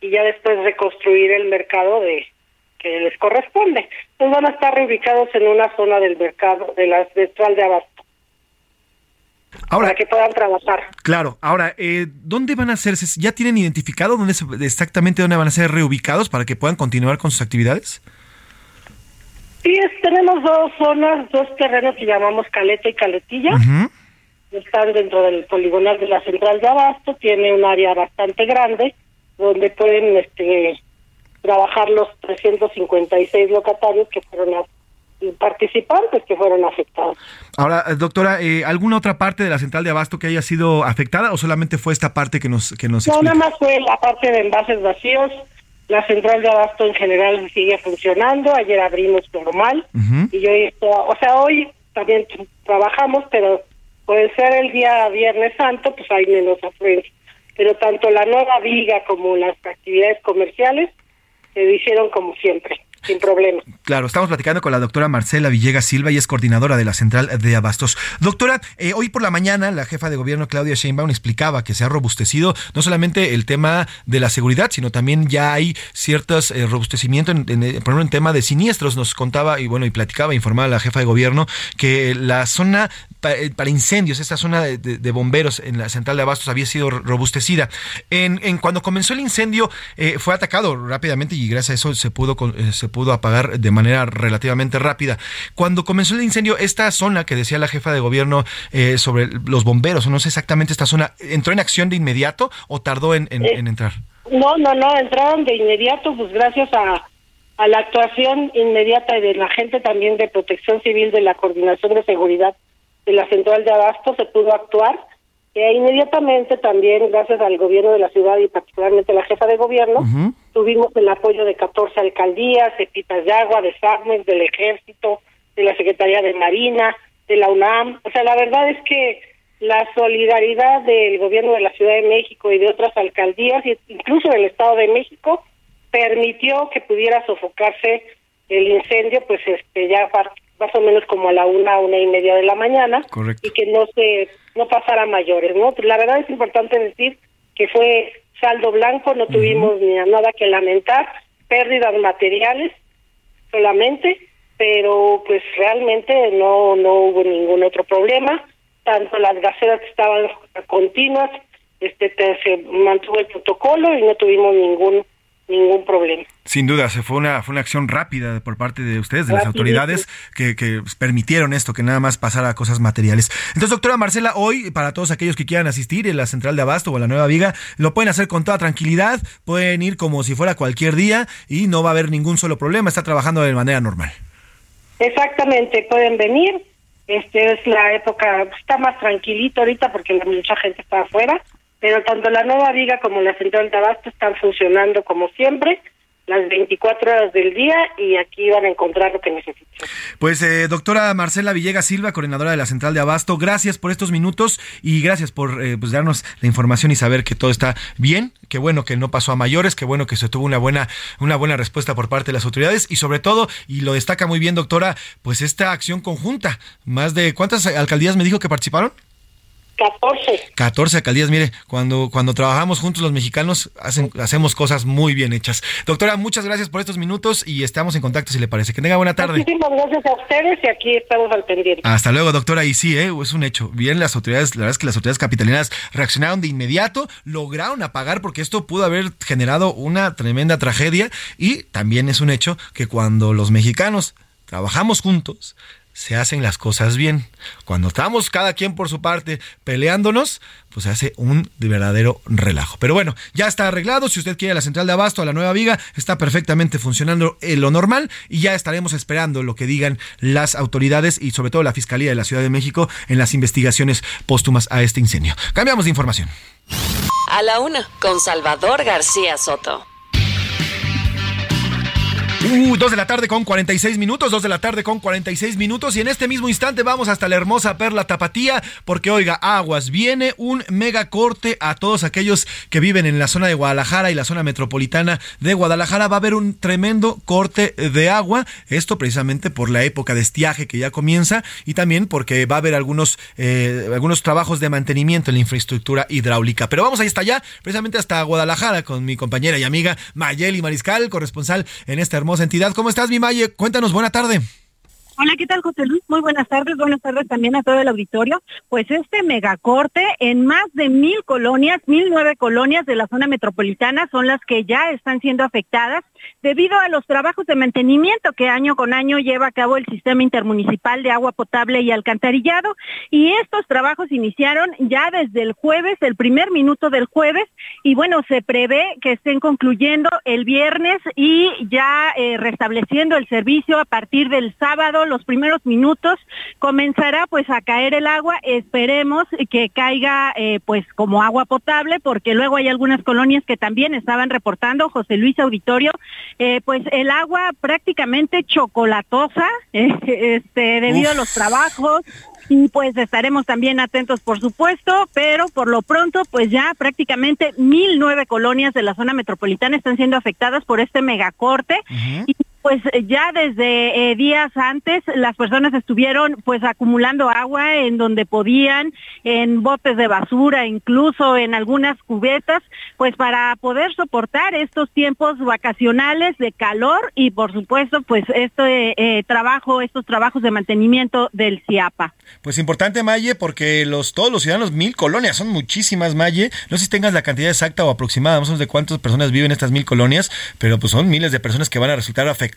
y ya después reconstruir el mercado de que les corresponde. Pues van a estar reubicados en una zona del mercado de la central de abasto para que puedan trabajar. Claro, ahora, eh, ¿dónde van a hacerse? ¿Ya tienen identificado dónde se- exactamente dónde van a ser reubicados para que puedan continuar con sus actividades? Sí, es- tenemos dos zonas, dos terrenos que llamamos Caleta y Caletilla. Están dentro del poligonal de la central de Abasto. Tiene un área bastante grande donde pueden este, trabajar los 356 locatarios que fueron a- participantes que fueron afectados. Ahora, eh, doctora, eh, ¿alguna otra parte de la central de Abasto que haya sido afectada o solamente fue esta parte que nos, que nos No, explica? nada más fue la parte de envases vacíos. La central de abasto en general sigue funcionando. Ayer abrimos normal y hoy, o sea, hoy también trabajamos, pero por ser el día Viernes Santo, pues hay menos afluencia. Pero tanto la nueva viga como las actividades comerciales se hicieron como siempre, sin problema. Claro, estamos platicando con la doctora Marcela Villegas Silva y es coordinadora de la central de Abastos. Doctora, eh, hoy por la mañana la jefa de gobierno Claudia Sheinbaum explicaba que se ha robustecido no solamente el tema de la seguridad, sino también ya hay ciertos eh, robustecimiento, en, en, eh, por ejemplo, en tema de siniestros. Nos contaba y bueno, y platicaba, informaba la jefa de gobierno que la zona pa- para, incendios. Esta zona de, bomberos en la central de Abastos había sido robustecida. En, en cuando comenzó el incendio, eh, fue atacado rápidamente y gracias a eso se pudo, pudo apagar de manera relativamente rápida. Cuando comenzó el incendio, esta zona que decía la jefa de gobierno eh, sobre los bomberos, no sé exactamente esta zona, ¿entró en acción de inmediato o tardó en, en- Eh, en entrar? No, no, no, entraron de inmediato, pues gracias a, a la actuación inmediata de la gente también de Protección Civil de la Coordinación de Seguridad de la Central de Abasto se pudo actuar. E inmediatamente también, gracias al gobierno de la ciudad y particularmente la jefa de gobierno, tuvimos el apoyo de 14 alcaldías, de Pitas de Agua, de SACMES, del Ejército, de la Secretaría de Marina, de la UNAM. O sea, la verdad es que la solidaridad del gobierno de la Ciudad de México y de otras alcaldías, incluso del Estado de México, permitió que pudiera sofocarse el incendio, pues este ya más o menos como a la una, una y media de la mañana, Correcto. y que no se no pasara a mayores, ¿no? La verdad es importante decir que fue saldo blanco, no tuvimos ni nada que lamentar, pérdidas materiales solamente, pero pues realmente no no hubo ningún otro problema, tanto las gaseras estaban continuas, este te- se mantuvo el protocolo y no tuvimos ningún ningún problema. Sin duda, se fue una, fue una acción rápida por parte de ustedes, de las autoridades, que, que permitieron esto, que nada más pasara a cosas materiales. Entonces, doctora Marcela, hoy, para todos aquellos que quieran asistir en la central de Abasto o la Nueva Viga, lo pueden hacer con toda tranquilidad, pueden ir como si fuera cualquier día y no va a haber ningún solo problema, está trabajando de manera normal. Exactamente, pueden venir. Este es la época, está más tranquilito ahorita porque la- mucha gente está afuera, pero tanto la Nueva Viga como la Central de Abasto están funcionando como siempre, las 24 horas del día y aquí van a encontrar lo que necesitan. Pues, eh, doctora Marcela Villegas Silva, coordinadora de la central de Abasto, gracias por estos minutos y gracias por eh, pues, darnos la información y saber que todo está bien. Qué bueno que no pasó a mayores, qué bueno que se tuvo una buena, una buena respuesta por parte de las autoridades y sobre todo, y lo destaca muy bien, doctora, pues esta acción conjunta. Más de cuántas alcaldías me dijo que participaron? 14. 14 alcaldías, mire, cuando, cuando trabajamos juntos los mexicanos hacen, hacemos cosas muy bien hechas. Doctora, muchas gracias por estos minutos y estamos en contacto si le parece. Que tenga buena tarde. Muchísimas gracias a ustedes y aquí estamos al pendiente. Hasta luego, doctora. Y sí, ¿eh? es un hecho. Bien, las autoridades, la verdad es que las autoridades capitalinas reaccionaron de inmediato, lograron apagar porque esto pudo haber generado una tremenda tragedia. Y también es un hecho que cuando los mexicanos trabajamos juntos, se hacen las cosas bien. Cuando estamos cada quien por su parte peleándonos, pues se hace un verdadero relajo. Pero bueno, ya está arreglado. Si usted quiere la central de abasto a la nueva viga, está perfectamente funcionando en lo normal y ya estaremos esperando lo que digan las autoridades y sobre todo la Fiscalía de la Ciudad de México en las investigaciones póstumas a este incendio. Cambiamos de información. A la una, con Salvador García Soto. Uh, dos de la tarde con 46 minutos, dos de la tarde con 46 minutos y en este mismo instante vamos hasta la hermosa Perla Tapatía porque oiga, aguas, viene un mega corte a todos aquellos que viven en la zona de Guadalajara y la zona metropolitana de Guadalajara, va a haber un tremendo corte de agua, esto precisamente por la época de estiaje que ya comienza y también porque va a haber algunos, eh, algunos trabajos de mantenimiento en la infraestructura hidráulica, pero vamos ahí hasta allá, precisamente hasta Guadalajara con mi compañera y amiga Mayeli Mariscal, corresponsal en esta hermosa entidad. ¿Cómo estás, mi Maye? Cuéntanos, buena tarde. Hola, ¿qué tal, José Luis? Muy buenas tardes. Buenas tardes también a todo el auditorio. Pues este megacorte en más de mil colonias, mil nueve colonias de la zona metropolitana son las que ya están siendo afectadas debido a los trabajos de mantenimiento que año con año lleva a cabo el Sistema Intermunicipal de Agua Potable y Alcantarillado. Y estos trabajos iniciaron ya desde el jueves, el primer minuto del jueves, y bueno, se prevé que estén concluyendo el viernes y ya eh, restableciendo el servicio a partir del sábado, los primeros minutos, comenzará pues a caer el agua, esperemos que caiga eh, pues como agua potable, porque luego hay algunas colonias que también estaban reportando, José Luis Auditorio, eh, pues el agua prácticamente chocolatosa, eh, este, debido Uf. a los trabajos, y pues estaremos también atentos, por supuesto, pero por lo pronto, pues ya prácticamente mil nueve colonias de la zona metropolitana están siendo afectadas por este megacorte. Y Pues eh, ya desde eh, días antes las personas estuvieron pues acumulando agua en donde podían, en botes de basura, incluso en algunas cubetas, pues para poder soportar estos tiempos vacacionales de calor y por supuesto pues este eh, trabajo, estos trabajos de mantenimiento del CIAPA. Pues importante, Maye, porque los todos los ciudadanos, mil colonias, son muchísimas, Maye. No sé si tengas la cantidad exacta o aproximada, más o menos de cuántas personas viven en estas mil colonias, pero pues son miles de personas que van a resultar afectadas.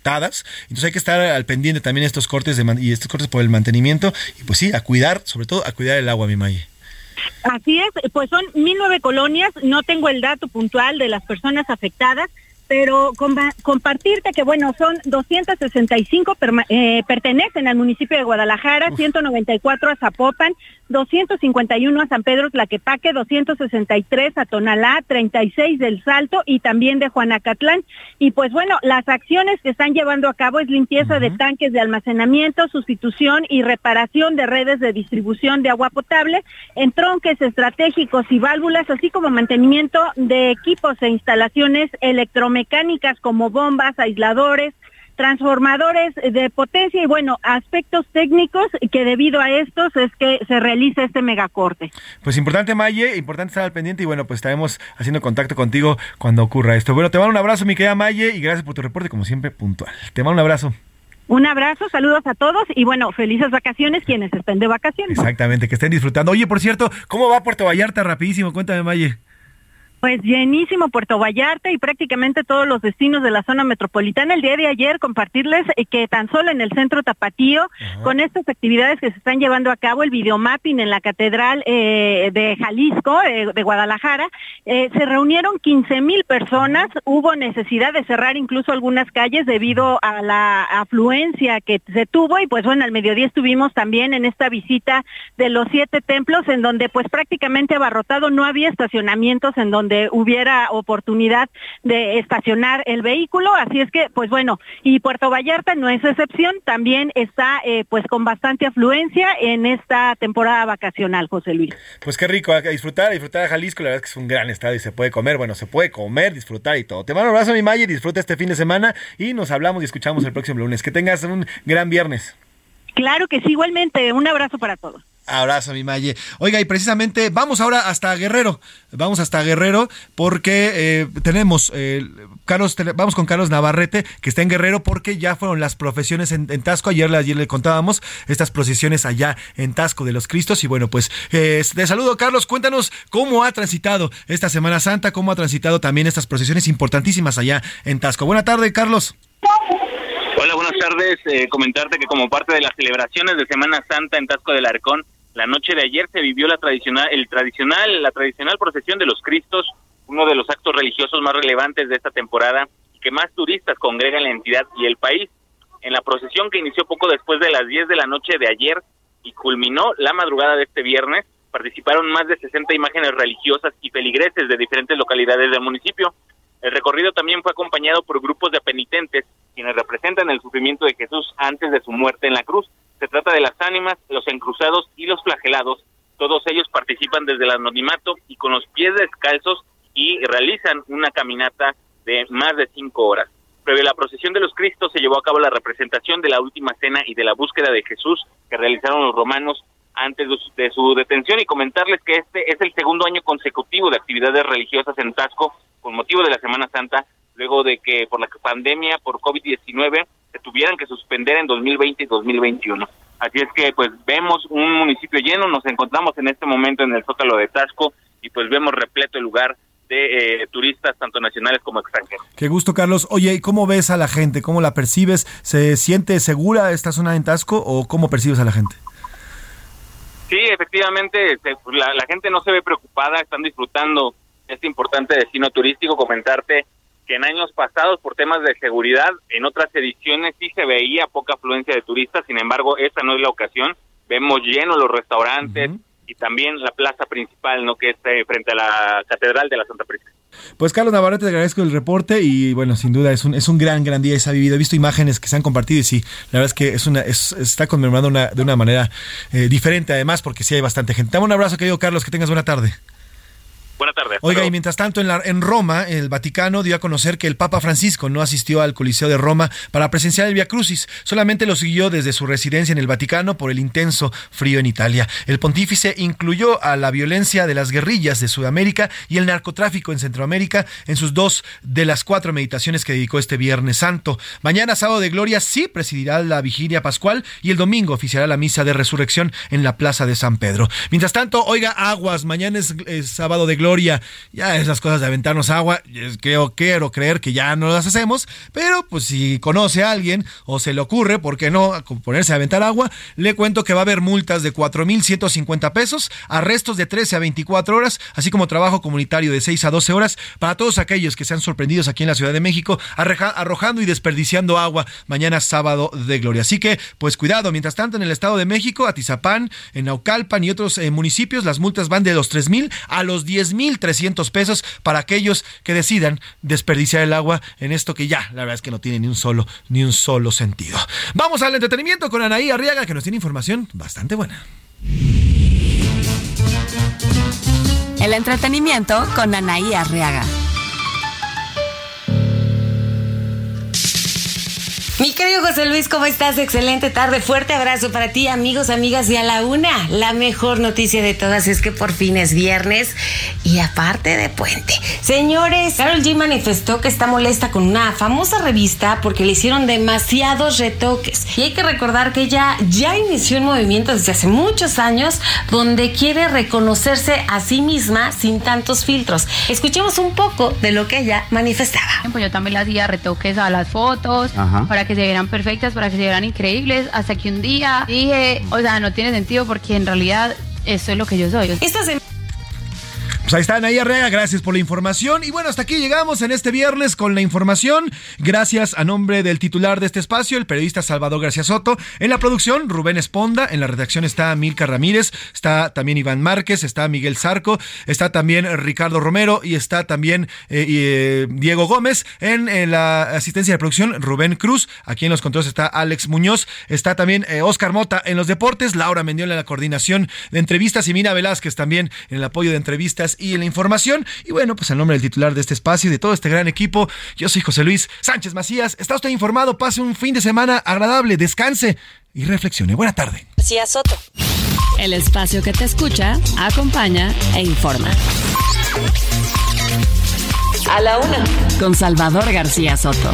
Entonces hay que estar al pendiente también estos cortes de y estos cortes por el mantenimiento. Y pues sí, a cuidar, sobre todo a cuidar el agua, mi Maye. Así es, pues son 1009 colonias, no tengo el dato puntual de las personas afectadas, pero compa- compartirte que bueno, son 265 perma- eh, pertenecen al municipio de Guadalajara, 194 a Zapopan, 251 a San Pedro Tlaquepaque, 263 a Tonalá, 36 del Salto y también de Juanacatlán. Y pues bueno, las acciones que están llevando a cabo es limpieza de tanques de almacenamiento, sustitución y reparación de redes de distribución de agua potable, entronques estratégicos y válvulas, así como mantenimiento de equipos e instalaciones electromecánicas como bombas, aisladores, transformadores de potencia y bueno, aspectos técnicos que debido a estos es que se realiza este megacorte. Pues importante, Maye, importante estar al pendiente y bueno, pues estaremos haciendo contacto contigo cuando ocurra esto. Bueno, te mando un abrazo, mi querida Maye, y gracias por tu reporte, como siempre, puntual. Te mando un abrazo. Un abrazo, saludos a todos y bueno, felices vacaciones quienes estén de vacaciones. Exactamente, que estén disfrutando. Oye, por cierto, ¿cómo va Puerto Vallarta? Rapidísimo, cuéntame, Maye. Pues llenísimo Puerto Vallarta y prácticamente todos los destinos de la zona metropolitana. El día de ayer compartirles eh, que tan solo en el centro Tapatío, con estas actividades que se están llevando a cabo, el videomapping en la Catedral eh, de Jalisco, eh, de Guadalajara, eh, se reunieron 15 mil personas. Hubo necesidad de cerrar incluso algunas calles debido a la afluencia que se tuvo y pues bueno, al mediodía estuvimos también en esta visita de los siete templos en donde pues prácticamente abarrotado no había estacionamientos en donde hubiera oportunidad de estacionar el vehículo, así es que pues bueno, y Puerto Vallarta no es excepción, también está eh, pues con bastante afluencia en esta temporada vacacional, José Luis. Pues qué rico, a disfrutar, a disfrutar a Jalisco, la verdad es que es un gran estado y se puede comer, bueno, se puede comer, disfrutar y todo. Te mando un abrazo, mi Maye, disfruta este fin de semana y nos hablamos y escuchamos el próximo lunes. Que tengas un gran viernes. Claro que sí, igualmente, un abrazo para todos. Abrazo, mi Maye. Oiga, y precisamente vamos ahora hasta Guerrero. Vamos hasta Guerrero porque eh, tenemos, eh, Carlos, vamos con Carlos Navarrete, que está en Guerrero porque ya fueron las profesiones en, Tasco. Ayer, ayer le contábamos estas procesiones allá en Tasco de los Cristos. Y bueno, pues eh, te saludo, Carlos. Cuéntanos cómo ha transitado esta Semana Santa, cómo ha transitado también estas procesiones importantísimas allá en Tasco. Buena tarde, Carlos. Hola, buenas tardes. Eh, comentarte que como parte de las celebraciones de Semana Santa en Tasco del Arcón, la noche de ayer se vivió la tradicional, el tradicional, la tradicional procesión de los Cristos, uno de los actos religiosos más relevantes de esta temporada y que más turistas congregan la entidad y el país. En la procesión que inició poco después de las 10 de la noche de ayer y culminó la madrugada de este viernes, participaron más de 60 imágenes religiosas y feligreses de diferentes localidades del municipio. El recorrido también fue acompañado por grupos de penitentes, quienes representan el sufrimiento de Jesús antes de su muerte en la cruz. Se trata de las ánimas, los encruzados y los flagelados. Todos ellos participan desde el anonimato y con los pies descalzos y realizan una caminata de más de cinco horas. Previo la procesión de los Cristos se llevó a cabo la representación de la última cena y de la búsqueda de Jesús que realizaron los romanos antes de su detención y comentarles que este es el segundo año consecutivo de actividades religiosas en Tasco con motivo de la Semana Santa, luego de que por la pandemia por COVID-19 se tuvieran que suspender en 2020 y 2021. Así es que pues vemos un municipio lleno, nos encontramos en este momento en el Zócalo de Tasco y pues vemos repleto el lugar de eh, turistas tanto nacionales como extranjeros. Qué gusto, Carlos. Oye, ¿y cómo ves a la gente? ¿Cómo la percibes? ¿Se siente segura esta zona en Tasco o cómo percibes a la gente? Sí, efectivamente, se- la, la gente no se ve preocupada, están disfrutando este importante destino turístico. Comentarte que en años pasados, por temas de seguridad, en otras ediciones sí se veía poca afluencia de turistas, sin embargo, esta no es la ocasión. Vemos llenos los restaurantes y también la plaza principal, ¿no? que es eh, frente a la Catedral de la Santa Prisca. Pues Carlos Navarrete, te agradezco el reporte y bueno, sin duda es un, es un gran, gran día ha vivido. He visto imágenes que se han compartido y sí, la verdad es que es una, es- está conmemorando una, de una manera eh, diferente además porque sí hay bastante gente. Te un abrazo, querido Carlos, que tengas buena tarde. Buena tarde. hasta Oiga, y mientras tanto en, la- en Roma, el Vaticano dio a conocer que el Papa Francisco no asistió al Coliseo de Roma para presenciar el Via Crucis, solamente lo siguió desde su residencia en el Vaticano por el intenso frío en Italia. El pontífice incluyó a la violencia de las guerrillas de Sudamérica y el narcotráfico en Centroamérica en sus dos de las cuatro meditaciones que dedicó este Viernes Santo. Mañana, sábado de Gloria, sí presidirá la vigilia pascual y el domingo oficiará la misa de resurrección en la Plaza de San Pedro. Mientras tanto, oiga, aguas, mañana es, es sábado de Gloria. Ya esas cosas de aventarnos agua, creo, quiero creer que ya no las hacemos, pero pues si conoce a alguien o se le ocurre, ¿por qué no ponerse a aventar agua? Le cuento que va a haber multas de 4.150 pesos, arrestos de 13 a 24 horas, así como trabajo comunitario de 6 a 12 horas para todos aquellos que sean sorprendidos aquí en la Ciudad de México arrojando y desperdiciando agua mañana sábado de Gloria. Así que, pues cuidado, mientras tanto en el Estado de México, Atizapán, en Naucalpan y otros eh, municipios, las multas van de los 3.000 a los 10.300 pesos para aquellos que decidan desperdiciar el agua en esto que ya, la verdad es que no tiene ni un solo, ni un solo sentido. Vamos al entretenimiento con Anaí Arriaga, que nos tiene información bastante buena. El entretenimiento con Anaí Arriaga. Mi querido José Luis, ¿cómo estás? Excelente tarde, fuerte abrazo para ti, amigos, amigas y a la una. La mejor noticia de todas es que por fin es viernes y aparte de puente. Señores, Carol G manifestó que está molesta con una famosa revista porque le hicieron demasiados retoques. Y hay que recordar que ella ya inició un movimiento desde hace muchos años donde quiere reconocerse a sí misma sin tantos filtros. Escuchemos un poco de lo que ella manifestaba. Pues yo también le hacía retoques a las fotos Ajá. para que se vieran perfectas, para que se vieran increíbles, hasta que un día dije, o sea, no tiene sentido porque en realidad eso es lo que yo soy. Esta Pues ahí está Anaí Arrea, gracias por la información. Y bueno, hasta aquí llegamos en este viernes con la información. Gracias a nombre del titular de este espacio, el periodista Salvador García Soto. En la producción, Rubén Esponda. En la redacción está Milka Ramírez, está también Iván Márquez, está Miguel Zarco, está también Ricardo Romero y está también eh, eh, Diego Gómez. En, eh, la asistencia de producción, Rubén Cruz. Aquí en los controles está Alex Muñoz. Está también eh, Oscar Mota en los deportes, Laura Mendiola en la coordinación de entrevistas y Mina Velázquez también en el apoyo de entrevistas y en la información. Y bueno, pues en nombre del titular de este espacio y de todo este gran equipo, yo soy José Luis Sánchez Macías. Está usted informado, pase un fin de semana agradable, descanse y reflexione. Buena tarde. García Soto. El espacio que te escucha, acompaña e informa. A la una. Con Salvador García Soto.